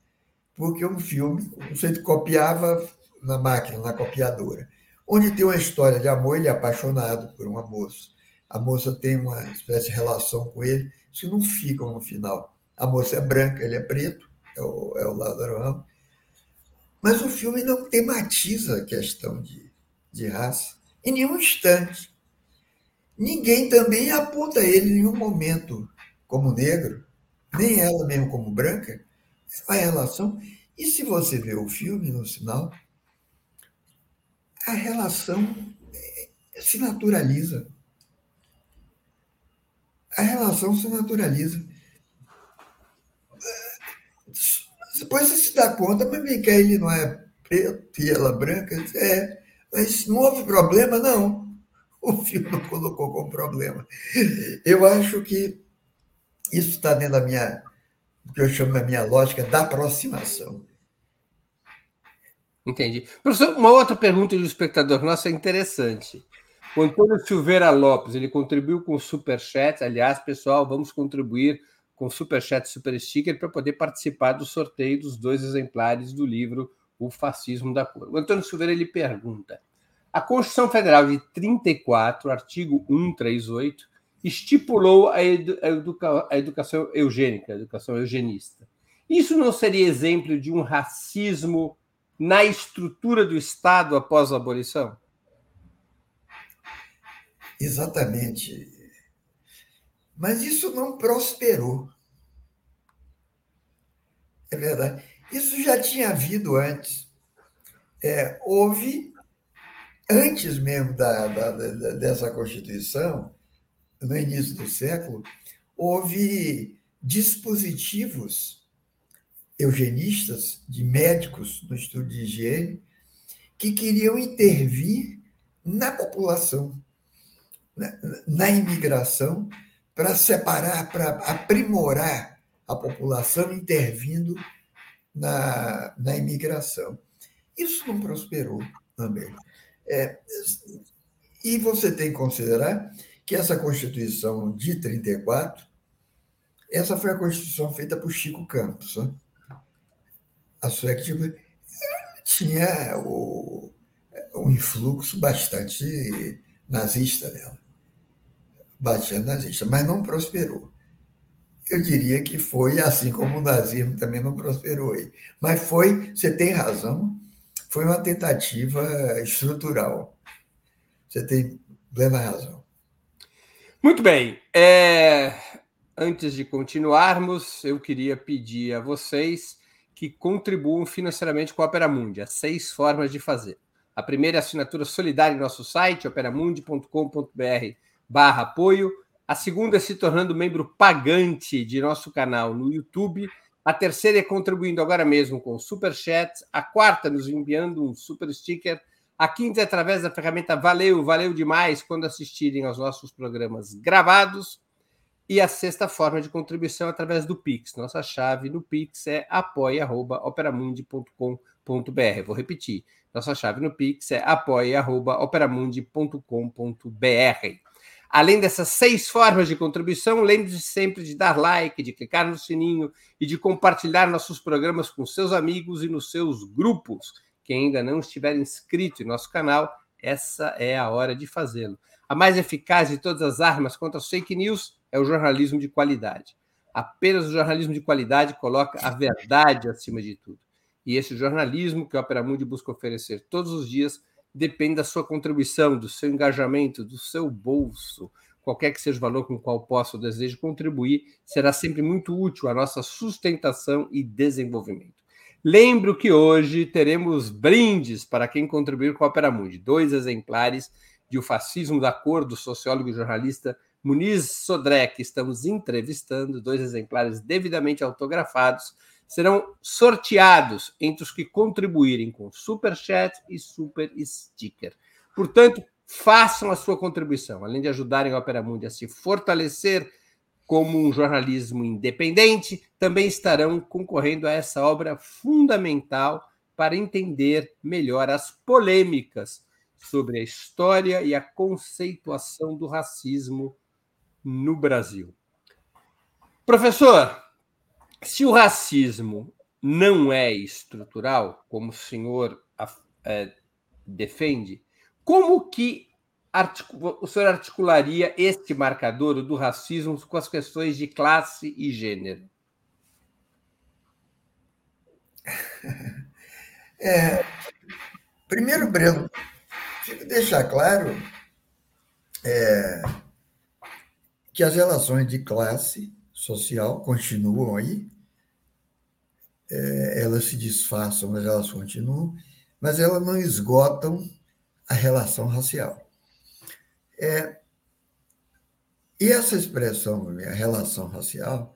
porque é um filme, você copiava na máquina, na copiadora onde tem uma história de amor, ele é apaixonado por uma moça. A moça tem uma espécie de relação com ele, isso não fica no final. A moça é branca, ele é preto, é o, é o Lázaro Ramos. Mas o filme não tematiza a questão de, de raça em nenhum instante. Ninguém também aponta ele em nenhum momento como negro, nem ela mesmo como branca. Uma relação. E se você vê o filme no final, a relação eh, se naturaliza. A relação se naturaliza. Depois você se dá conta, mas vem cá, ele não é preto e ela branca. É, mas não houve problema, não. O filme não colocou como problema. Eu acho que isso está dentro da minha, o que eu chamo da minha lógica da aproximação. Entendi. Professor, uma outra pergunta do espectador nosso é interessante. O Antônio Silveira Lopes, ele contribuiu com o Superchat. Aliás, pessoal, vamos contribuir com Superchat Super Sticker para poder participar do sorteio dos dois exemplares do livro O Fascismo da Cor. O Antônio Silveira ele pergunta: a Constituição Federal de 34, artigo 138, estipulou a, educa a educação eugênica, a educação eugenista. Isso não seria exemplo de um racismo na estrutura do Estado após a abolição? Exatamente. Mas isso não prosperou. É verdade. Isso já tinha havido antes. É, houve, antes mesmo da, da, da, dessa Constituição, no início do século, houve dispositivos eugenistas, de médicos no estudo de higiene, que queriam intervir na população, na, na imigração, para separar, para aprimorar a população, intervindo na, na imigração. Isso não prosperou também. É, e você tem que considerar que essa Constituição de 34, essa foi a Constituição feita por Chico Campos. Né? a tipo, tinha o, um influxo bastante nazista nela, bastante nazista, mas não prosperou. Eu diria que foi assim como o nazismo também não prosperou aí. Mas foi, você tem razão, foi uma tentativa estrutural. Você tem plena razão. Muito bem. É... Antes de continuarmos, eu queria pedir a vocês que contribuam financeiramente com a Opera Mundi. Há seis formas de fazer. A primeira é a assinatura solidária em nosso site, operamundi.com.br barra apoio. A segunda é se tornando membro pagante de nosso canal no YouTube. A terceira é contribuindo agora mesmo com Super Chat. A quarta, nos enviando um super sticker. A quinta é através da ferramenta Valeu, valeu demais quando assistirem aos nossos programas gravados. E a sexta forma de contribuição é através do Pix. Nossa chave no Pix é apoia.operamundi.com.br. Vou repetir. Nossa chave no Pix é apoia.operamundi.com.br. Além dessas seis formas de contribuição, lembre-se sempre de dar like, de clicar no sininho e de compartilhar nossos programas com seus amigos e nos seus grupos. Quem ainda não estiver inscrito em nosso canal, essa é a hora de fazê-lo. A mais eficaz de todas as armas contra as fake news é o jornalismo de qualidade. Apenas o jornalismo de qualidade coloca a verdade acima de tudo. E esse jornalismo que a Opera Mundi busca oferecer todos os dias depende da sua contribuição, do seu engajamento, do seu bolso. Qualquer que seja o valor com o qual possa ou deseje contribuir, será sempre muito útil à nossa sustentação e desenvolvimento. Lembro que hoje teremos brindes para quem contribuir com a Opera. Dois exemplares de O Fascismo da Cor, do sociólogo e jornalista Muniz Sodré, que estamos entrevistando, dois exemplares devidamente autografados, serão sorteados entre os que contribuírem com Super Chat e Super Sticker. Portanto, façam a sua contribuição, além de ajudarem a Opera Mundi a se fortalecer como um jornalismo independente, também estarão concorrendo a essa obra fundamental para entender melhor as polêmicas sobre a história e a conceituação do racismo no Brasil. Professor, se o racismo não é estrutural, como o senhor é, defende, como que o senhor articularia este marcador do racismo com as questões de classe e gênero? É, primeiro, Breno, deixar claro é, que as relações de classe social continuam aí, é, elas se disfarçam, mas elas continuam, mas elas não esgotam a relação racial. É, e essa expressão, a relação racial,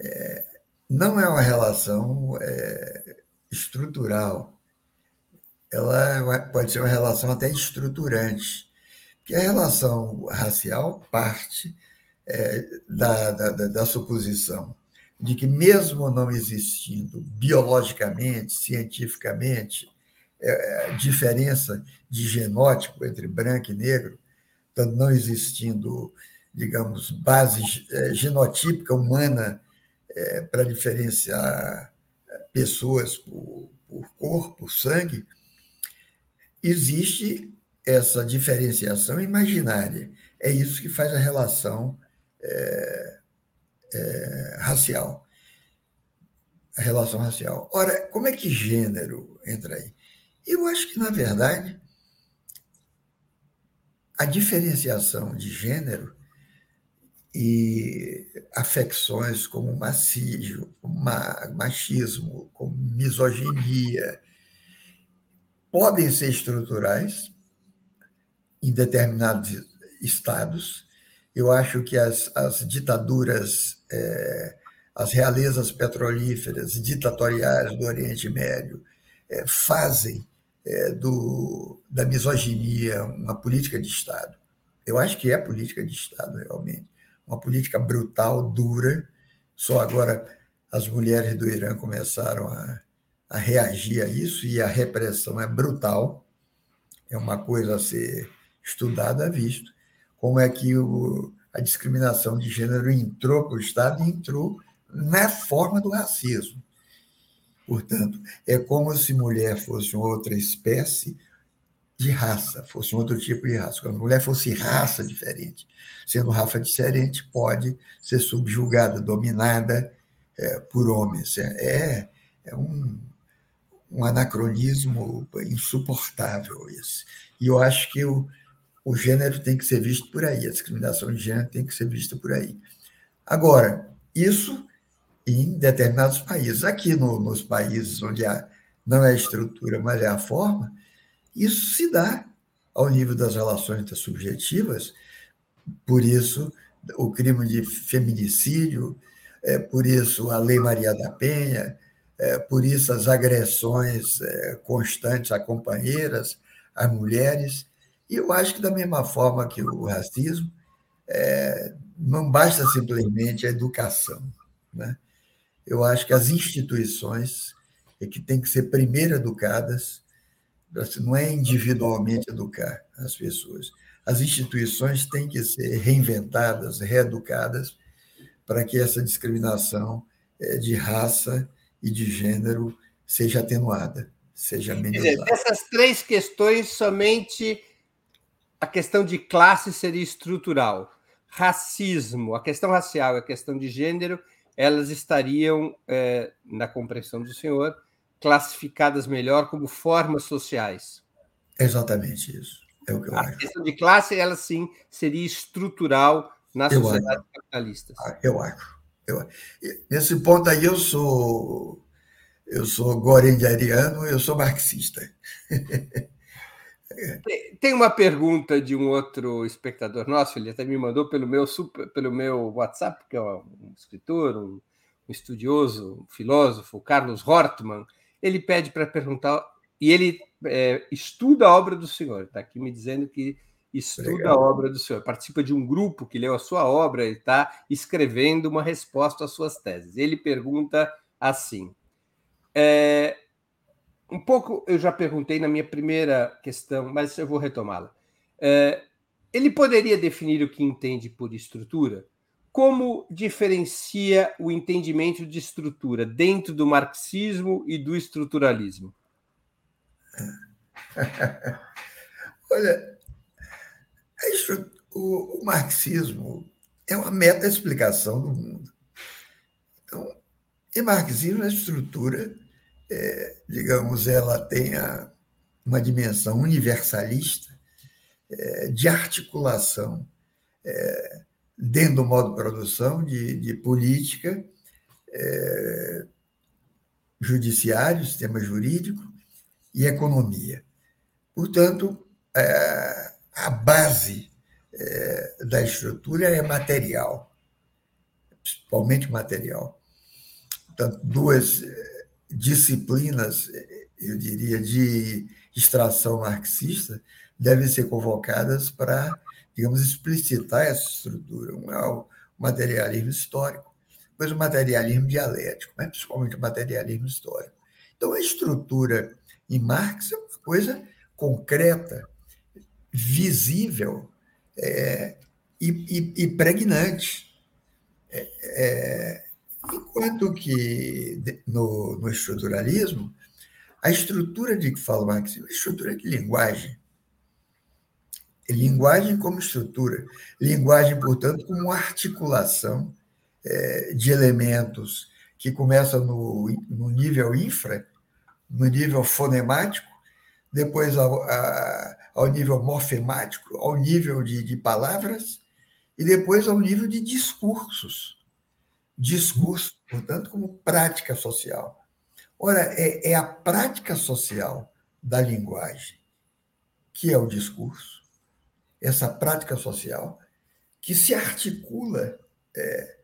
é, não é uma relação é, estrutural, ela pode ser uma relação até estruturante, porque a relação racial parte é, da, da, da suposição de que, mesmo não existindo biologicamente, cientificamente, é, diferença de genótipo entre branco e negro, tanto não existindo, digamos, base é, genotípica humana é, para diferenciar pessoas por, por cor, por sangue, existe essa diferenciação imaginária. É isso que faz a relação é, é, racial. A relação racial. Ora, como é que gênero entra aí? Eu acho que, na verdade, a diferenciação de gênero e afecções como macídio, machismo, como misoginia, podem ser estruturais em determinados estados. Eu acho que as, as ditaduras, é, as realezas petrolíferas ditatoriais do Oriente Médio é, fazem é, do, da misoginia uma política de Estado. Eu acho que é política de Estado, realmente. Uma política brutal, dura. Só agora as mulheres do Irã começaram a, a reagir a isso e a repressão é brutal, é uma coisa a ser estudada, visto. Como é que o, a discriminação de gênero entrou para o Estado e entrou na forma do racismo. Portanto, é como se mulher fosse outra espécie de raça, fosse um outro tipo de raça. Quando a mulher fosse raça diferente, sendo raça diferente, pode ser subjugada, dominada é, por homens. É, é, é um, um anacronismo insuportável esse. E eu acho que o, o gênero tem que ser visto por aí, a discriminação de gênero tem que ser vista por aí. Agora, isso em determinados países. Aqui no, nos países onde há, não é a estrutura, mas é a forma, isso se dá ao nível das relações intersubjetivas, por isso o crime de feminicídio, é, por isso a Lei Maria da Penha, é, por isso as agressões é, constantes a companheiras, a mulheres. E eu acho que, da mesma forma que o racismo, é, não basta simplesmente a educação. Né? Eu acho que as instituições é que têm que ser primeiro educadas, não é individualmente educar as pessoas. As instituições têm que ser reinventadas, reeducadas, para que essa discriminação é, de raça e de gênero seja atenuada, seja amenizada. Essas três questões, somente a questão de classe seria estrutural. Racismo, a questão racial e a questão de gênero, elas estariam, é, na compreensão do senhor, classificadas melhor como formas sociais. Exatamente isso. É o que eu a acho. questão de classe, ela sim seria estrutural nas sociedades capitalistas. Ah, eu acho. Eu, nesse ponto aí eu sou eu sou gorendiano, eu sou marxista. Tem uma pergunta de um outro espectador nosso, ele até me mandou pelo meu, super, pelo meu WhatsApp, que é um escritor, um, estudioso, um filósofo, Carlos Hortmann. Ele pede para perguntar, e ele é, estuda a obra do senhor, está aqui me dizendo que estuda Legal. a obra do senhor, participa de um grupo que leu a sua obra e está escrevendo uma resposta às suas teses. Ele pergunta assim: é, um pouco eu já perguntei na minha primeira questão, mas eu vou retomá-la. É, ele poderia definir o que entende por estrutura? Como diferencia o entendimento de estrutura dentro do marxismo e do estruturalismo? Olha, o, o marxismo é uma meta-explicação do mundo. Então, em marxismo, a estrutura, é, digamos, ela tem a, uma dimensão universalista é, de articulação é, dentro do modo de produção de, de política, é, judiciário, sistema jurídico e economia. Portanto, é, a base é, da estrutura é material, principalmente material. Portanto, duas disciplinas eu diria, de extração marxista, devem ser convocadas para, digamos, explicitar essa estrutura. Um é materialismo histórico, depois o materialismo dialético, mas principalmente o materialismo histórico. Então, a estrutura em Marx é uma coisa concreta, visível é, e, e, e, pregnante. É, enquanto que no, no, estruturalismo, a estrutura de que fala Marx é uma estrutura de linguagem. Linguagem como estrutura. Linguagem, portanto, como articulação é, de elementos que começa no, no nível infra, no nível fonemático, depois ao, a, ao nível morfemático, ao nível de, de palavras, e depois ao nível de discursos. Discurso, portanto, como prática social. Ora, é, é a prática social da linguagem que é o discurso, essa prática social que se articula é,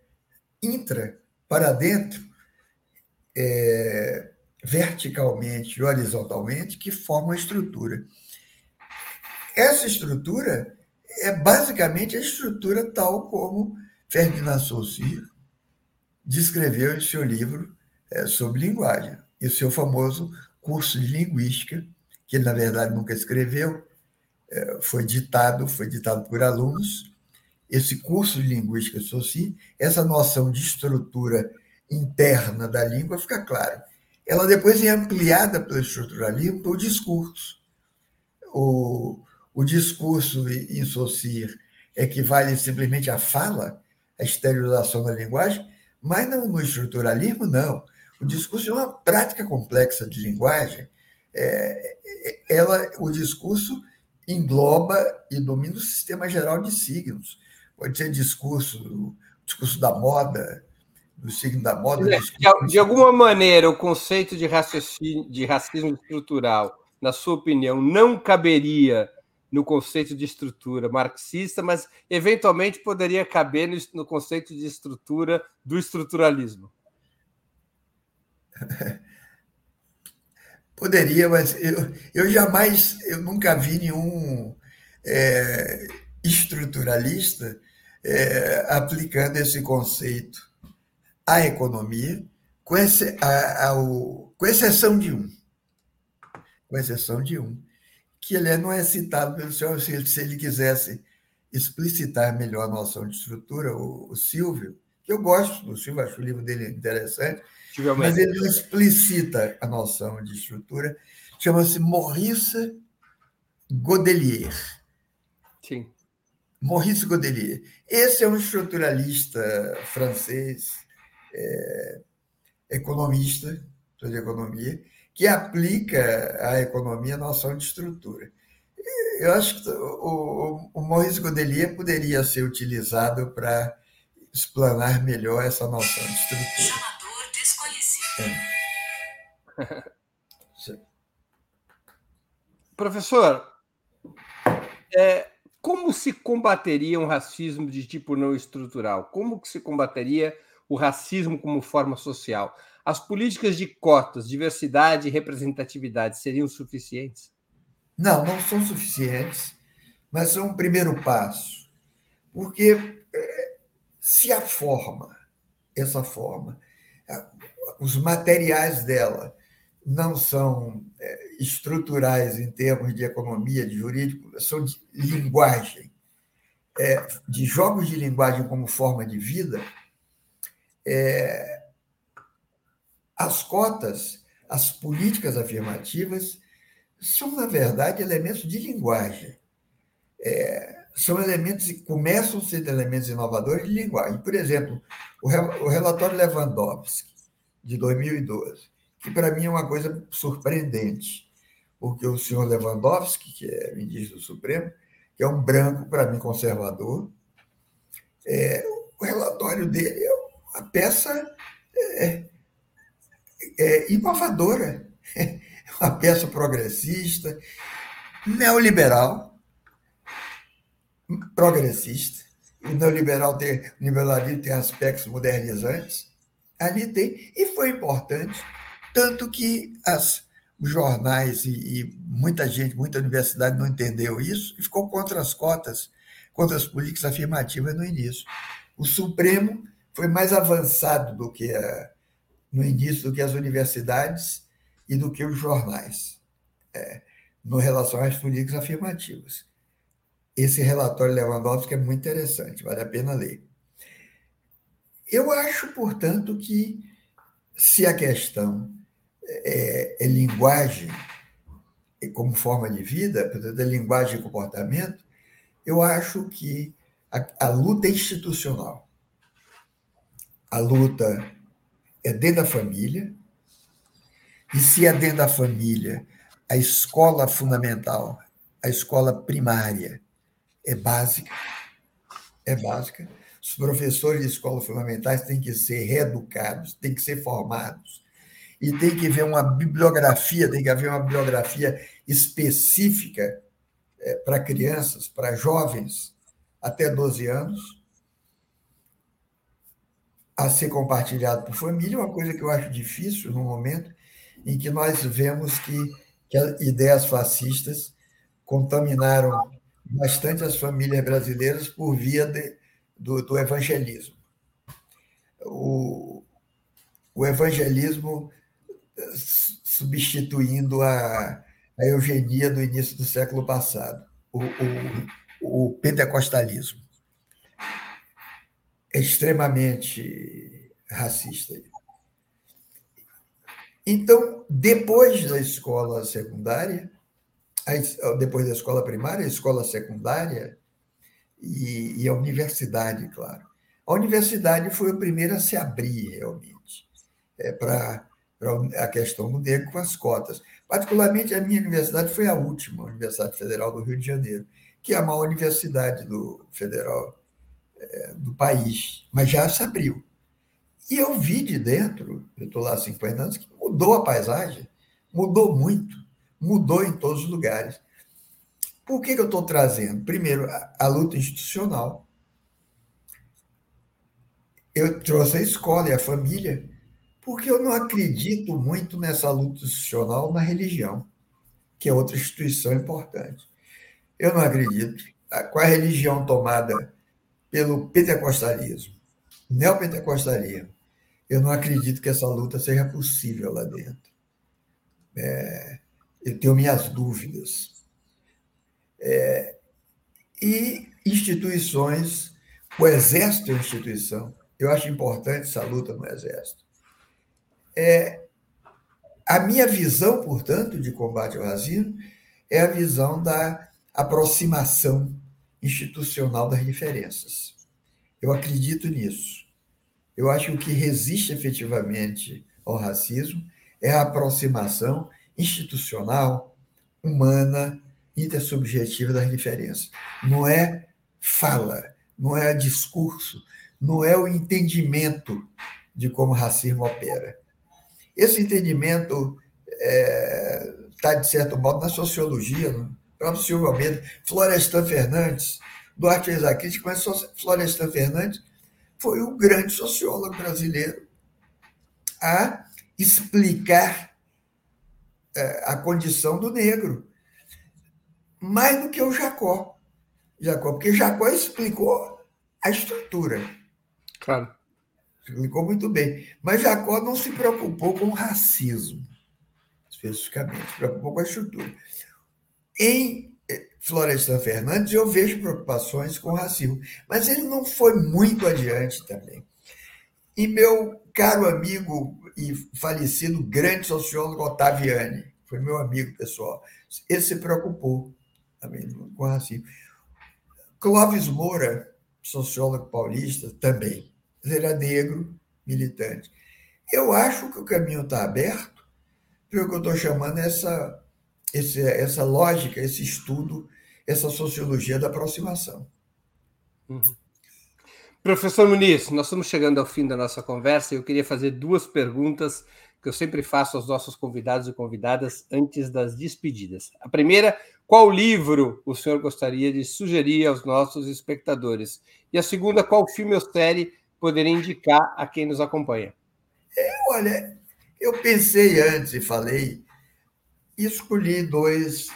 intra para dentro, é, verticalmente e horizontalmente, que formam a estrutura. Essa estrutura é basicamente a estrutura tal como Ferdinand Saussure descreveu em seu livro é, sobre linguagem, e seu famoso curso de linguística, que ele, na verdade, nunca escreveu, é, foi ditado, foi ditado por alunos. Esse curso de linguística Saussure, essa noção de estrutura interna da língua fica clara. Ela depois é ampliada pelo estruturalismo pelo discurso. O, o discurso em Saussure equivale simplesmente à fala, à exteriorização da linguagem, mas não, no estruturalismo, não. O discurso é uma prática complexa de linguagem. É, ela, o discurso engloba e domina o sistema geral de signos. Pode ser discurso, discurso da moda, do signo da moda. De, de alguma maneira, o conceito de, raciocínio, de racismo estrutural, na sua opinião, não caberia no conceito de estrutura marxista, mas eventualmente poderia caber no, no conceito de estrutura do estruturalismo. Poderia, mas eu, eu jamais, eu nunca vi nenhum é, estruturalista é, aplicando esse conceito à economia, com, esse, a, com exceção de um. Com exceção de um que ele não é citado pelo senhor, se, se ele quisesse explicitar melhor a noção de estrutura, o, o Silvio, que eu gosto do Silvio, acho o livro dele interessante, mas ele não explicita a noção de estrutura, chama-se Maurice Godelier. Sim. Maurice Godelier. Esse é um estruturalista francês, é, economista, de economia, que aplica à economia a noção de estrutura. Eu acho que o, o Maurice Godelier poderia ser utilizado para explanar melhor essa noção de estrutura. Chamador desconhecido. É. Professor, é, como se combateria um racismo de tipo não estrutural? Como que se combateria o racismo como forma social? As políticas de cotas, diversidade e representatividade seriam suficientes? Não, não são suficientes, mas são um primeiro passo. Porque é, se a forma, essa forma, os materiais dela não são é, estruturais em termos de economia, de jurídico, são de linguagem, é, de jogos de linguagem como forma de vida, é, as cotas, as políticas afirmativas, são, na verdade, elementos de linguagem. É, são elementos que começam a ser elementos inovadores de linguagem. Por exemplo, o, o relatório Lewandowski, de 2012, que para mim é uma coisa surpreendente, porque o senhor Lewandowski, que é ministro do Supremo, que é um branco, para mim, conservador, é, o relatório dele é uma peça é, é, inovadora, uma peça progressista, neoliberal, progressista. O neoliberal tem, liberalismo tem aspectos modernizantes. Ali tem, e foi importante, tanto que as os jornais e, e, muita gente, muita universidade não entendeu isso e ficou contra as cotas, contra as políticas afirmativas no início. O Supremo foi mais avançado do que a, no início do que as universidades e do que os jornais, é, no relação às políticas afirmativas. Esse relatório Lewandowski é muito interessante, vale a pena ler. Eu acho, portanto, que se a questão é, é linguagem como forma de vida, portanto, é linguagem e comportamento, eu acho que a, a luta institucional, a luta é dentro da família, e se é dentro da família, a escola fundamental, a escola primária é básica, é básica. Os professores de escolas fundamentais têm que ser reeducados, têm que ser formados. E tem que haver uma bibliografia, tem que haver uma bibliografia específica é, para crianças, para jovens até 12 anos, a ser compartilhado por família, uma coisa que eu acho difícil no momento em que nós vemos que, que ideias fascistas contaminaram bastante as famílias brasileiras por via de, do, do, evangelismo. O, o evangelismo eh, substituindo a, a eugenia do início do século passado, o, o, o pentecostalismo. É extremamente racista. Então, depois da escola secundária, depois da escola primária, a escola secundária e, a universidade, claro. A universidade foi a primeira a se abrir, realmente, é, para a questão do negro com as cotas. Particularmente, a minha universidade foi a última, a Universidade Federal do Rio de Janeiro, que é a maior universidade do federal do país, mas já se abriu. E eu vi de dentro, eu estou lá há 50 anos, que mudou a paisagem, mudou muito mudou em todos os lugares. Por que, que eu estou trazendo? Primeiro, a, a luta institucional. Eu trouxe a escola e a família, porque eu não acredito muito nessa luta institucional na religião, que é outra instituição importante. Eu não acredito. Com a religião tomada pelo pentecostalismo, neopentecostalismo, eu não acredito que essa luta seja possível lá dentro. É, eu tenho minhas dúvidas. É, e instituições, o Exército é uma instituição, eu acho importante essa luta no Exército. É, a minha visão, portanto, de combate ao racismo é a visão da aproximação institucional das diferenças. Eu acredito nisso. Eu acho que o que resiste efetivamente ao racismo é a aproximação institucional, humana, intersubjetiva das diferenças. Não é fala, não é discurso, não é o entendimento de como o racismo opera. Esse entendimento está, é, tá, de certo modo, na sociologia, no próprio Silvio Almeida, Florestan Fernandes, Duarte Ezaquite, mas Florestan Fernandes foi o grande sociólogo brasileiro a explicar é, a condição do negro. Mais do que o Jacó. Jacó, porque Jacó explicou a estrutura. Claro. Explicou muito bem. Mas Jacó não se preocupou com o racismo, especificamente, se preocupou com a estrutura. Em eh, Florestan Fernandes, eu vejo preocupações com racismo, mas ele não foi muito adiante também. E meu caro amigo e falecido grande sociólogo Ottaviani, foi meu amigo pessoal, ele se preocupou também com racismo. Clóvis Moura, sociólogo paulista, também. Ele era negro, militante. Eu acho que o caminho está aberto para o que eu estou chamando essa, esse, essa lógica, esse estudo, essa sociologia da aproximação. Uhum. Professor Muniz, nós estamos chegando ao fim da nossa conversa e eu queria fazer duas perguntas que eu sempre faço aos nossos convidados e convidadas antes das despedidas. A primeira, qual livro o senhor gostaria de sugerir aos nossos espectadores? E a segunda, qual filme ou série poderia indicar a quem nos acompanha? É, olha, eu pensei antes e falei escolhi dois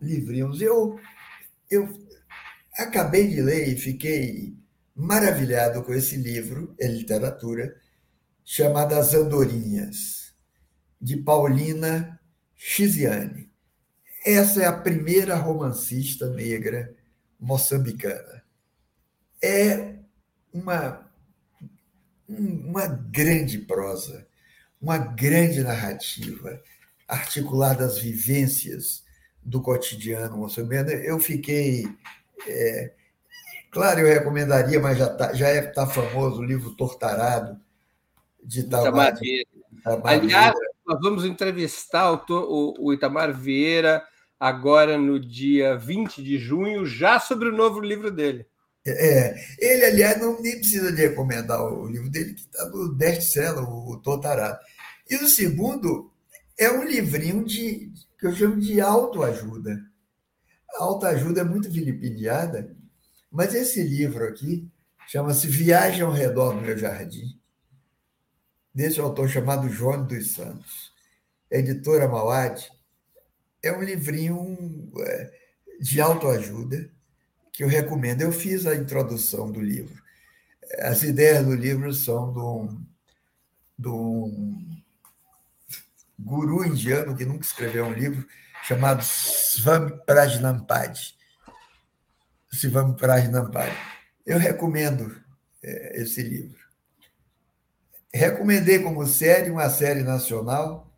livrinhos. Eu, eu acabei de ler e fiquei maravilhado com esse livro, é literatura, chamado As Andorinhas, de Paulina Chiziane. Essa é a primeira romancista negra moçambicana. É uma, uma grande prosa, uma grande narrativa, articulada às vivências do cotidiano moçambicano. Eu fiquei. É, claro, eu recomendaria, mas já está já é, tá famoso o livro Tortarado, de Itamar Vieira. Aliás, nós vamos entrevistar o, o, o Itamar Vieira agora no dia 20 de junho, já sobre o novo livro dele. É, ele, aliás, não nem precisa de recomendar o livro dele, que está no best-seller, o Totarado. E o segundo é um livrinho de, que eu chamo de autoajuda. A autoajuda é muito vilipendiada, mas esse livro aqui chama-se Viagem ao Redor do Meu Jardim, desse autor chamado João dos Santos, editora Mauad. É um livrinho é, de autoajuda que eu recomendo. Eu fiz a introdução do livro. As ideias do livro são de um, de um guru indiano que nunca escreveu um livro, chamado Swami Prajnampadi. Swami Prajnampadi. Eu recomendo é, esse livro. Recomendei como série uma série nacional.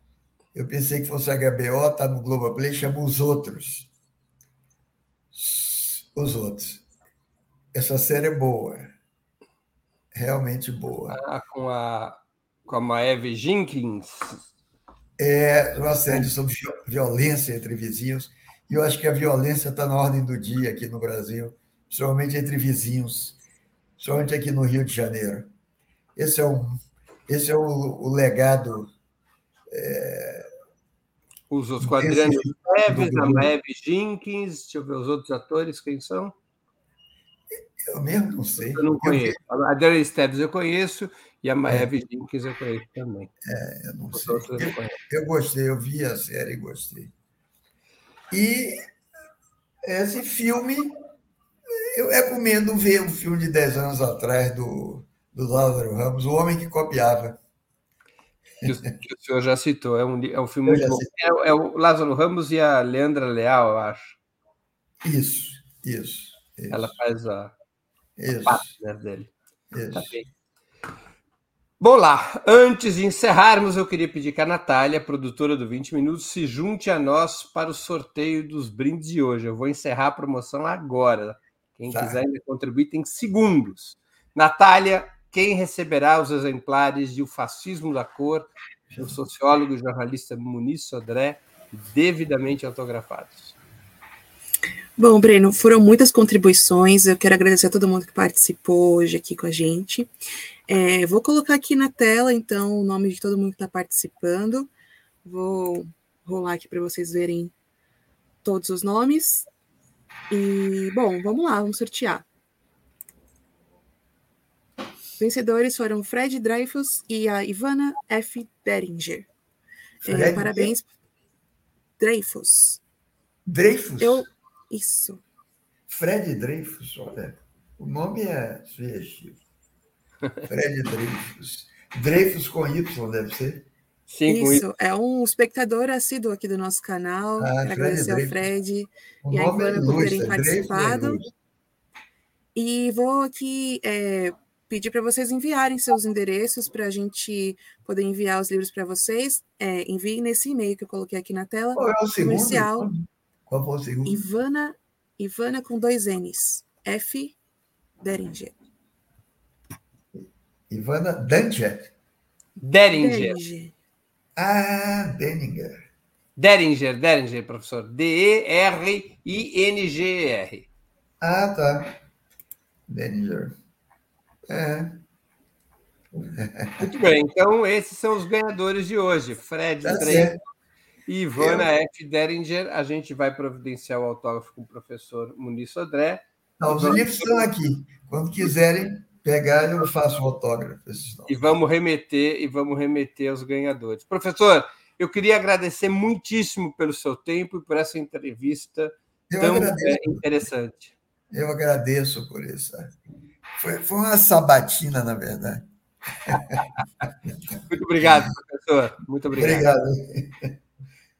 Eu pensei que fosse HBO, está no Globoplay, chama Os Outros. Os Outros. Essa série é boa. Realmente boa. Ah, com a, com a Maeve Jenkins é uma série sobre violência entre vizinhos, e eu acho que a violência está na ordem do dia aqui no Brasil, principalmente entre vizinhos, principalmente aqui no Rio de Janeiro. Esse é, um, esse é o, o legado. É, os outros quadrantes Neves, a Maeve Jenkins, deixa eu ver os outros atores, quem são? Eu mesmo não sei. Eu não conheço. Eu... A Adriana Esteves eu conheço e a Maeve é. Jenkins eu conheço também. É, eu não sei. Eu, eu, gostei, eu vi a série e gostei. E esse filme, eu recomendo ver um filme de 10 anos atrás do, do Lázaro Ramos, O Homem que Copiava. Que o, que o senhor já citou, é um, é um filme muito bom. É, é, o Lázaro Ramos e a Leandra Leal, eu acho. Isso, isso. isso. Ela faz a, isso. a partner dele. Isso. Tá bem. Bom lá, antes de encerrarmos, eu queria pedir que a Natália, produtora do 20 Minutos, se junte a nós para o sorteio dos brindes de hoje. Eu vou encerrar a promoção agora. Quem tá. quiser ainda contribuir tem segundos. Natália, quem receberá os exemplares de O Fascismo da Cor, do sociólogo e jornalista Muniz Sodré, devidamente autografados? Bom, Breno, foram muitas contribuições. Eu quero agradecer a todo mundo que participou hoje aqui com a gente. É, vou colocar aqui na tela, então, o nome de todo mundo que está participando. Vou rolar aqui para vocês verem todos os nomes. E, bom, vamos lá, vamos sortear. Vencedores foram Fred Dreyfus e a Ivana F. Deringer. É, parabéns. Dreyfus. Dreyfus? Eu... Isso. Fred Dreyfus, olha, o nome é sugestivo. Fred Dreyfus. Dreyfus com Y, deve ser? Sim, Isso, é um espectador assíduo aqui do nosso canal. Ah, Quero agradecer ao Fred o e a Ivana é por terem é participado. É e vou aqui é, pedir para vocês enviarem seus endereços para a gente poder enviar os livros para vocês. É, enviem nesse e-mail que eu coloquei aqui na tela. Qual é o segundo? Comercial. Qual foi o segundo? Ivana, Ivana com dois N's. F. Deringer. Ivana Danger. Deringer. Ah, Deringer. Deringer, Deringer, professor. D-E-R-I-N-G-E-R. Ah, tá. Deringer. É. Muito bem, então esses são os ganhadores de hoje. Fred tá e Ivana Eu... F. Deringer. A gente vai providenciar o autógrafo com o professor Muniz Sodré. Não, os livros estão aqui. Quando quiserem, pegar eu faço o autógrafo. E vamos remeter e vamos remeter aos ganhadores. Professor, Eu queria agradecer muitíssimo pelo seu tempo e por essa entrevista eu tão agradeço. interessante. Eu agradeço por isso. Foi, foi uma sabatina, na verdade. Muito obrigado, professor. Muito obrigado. Obrigado.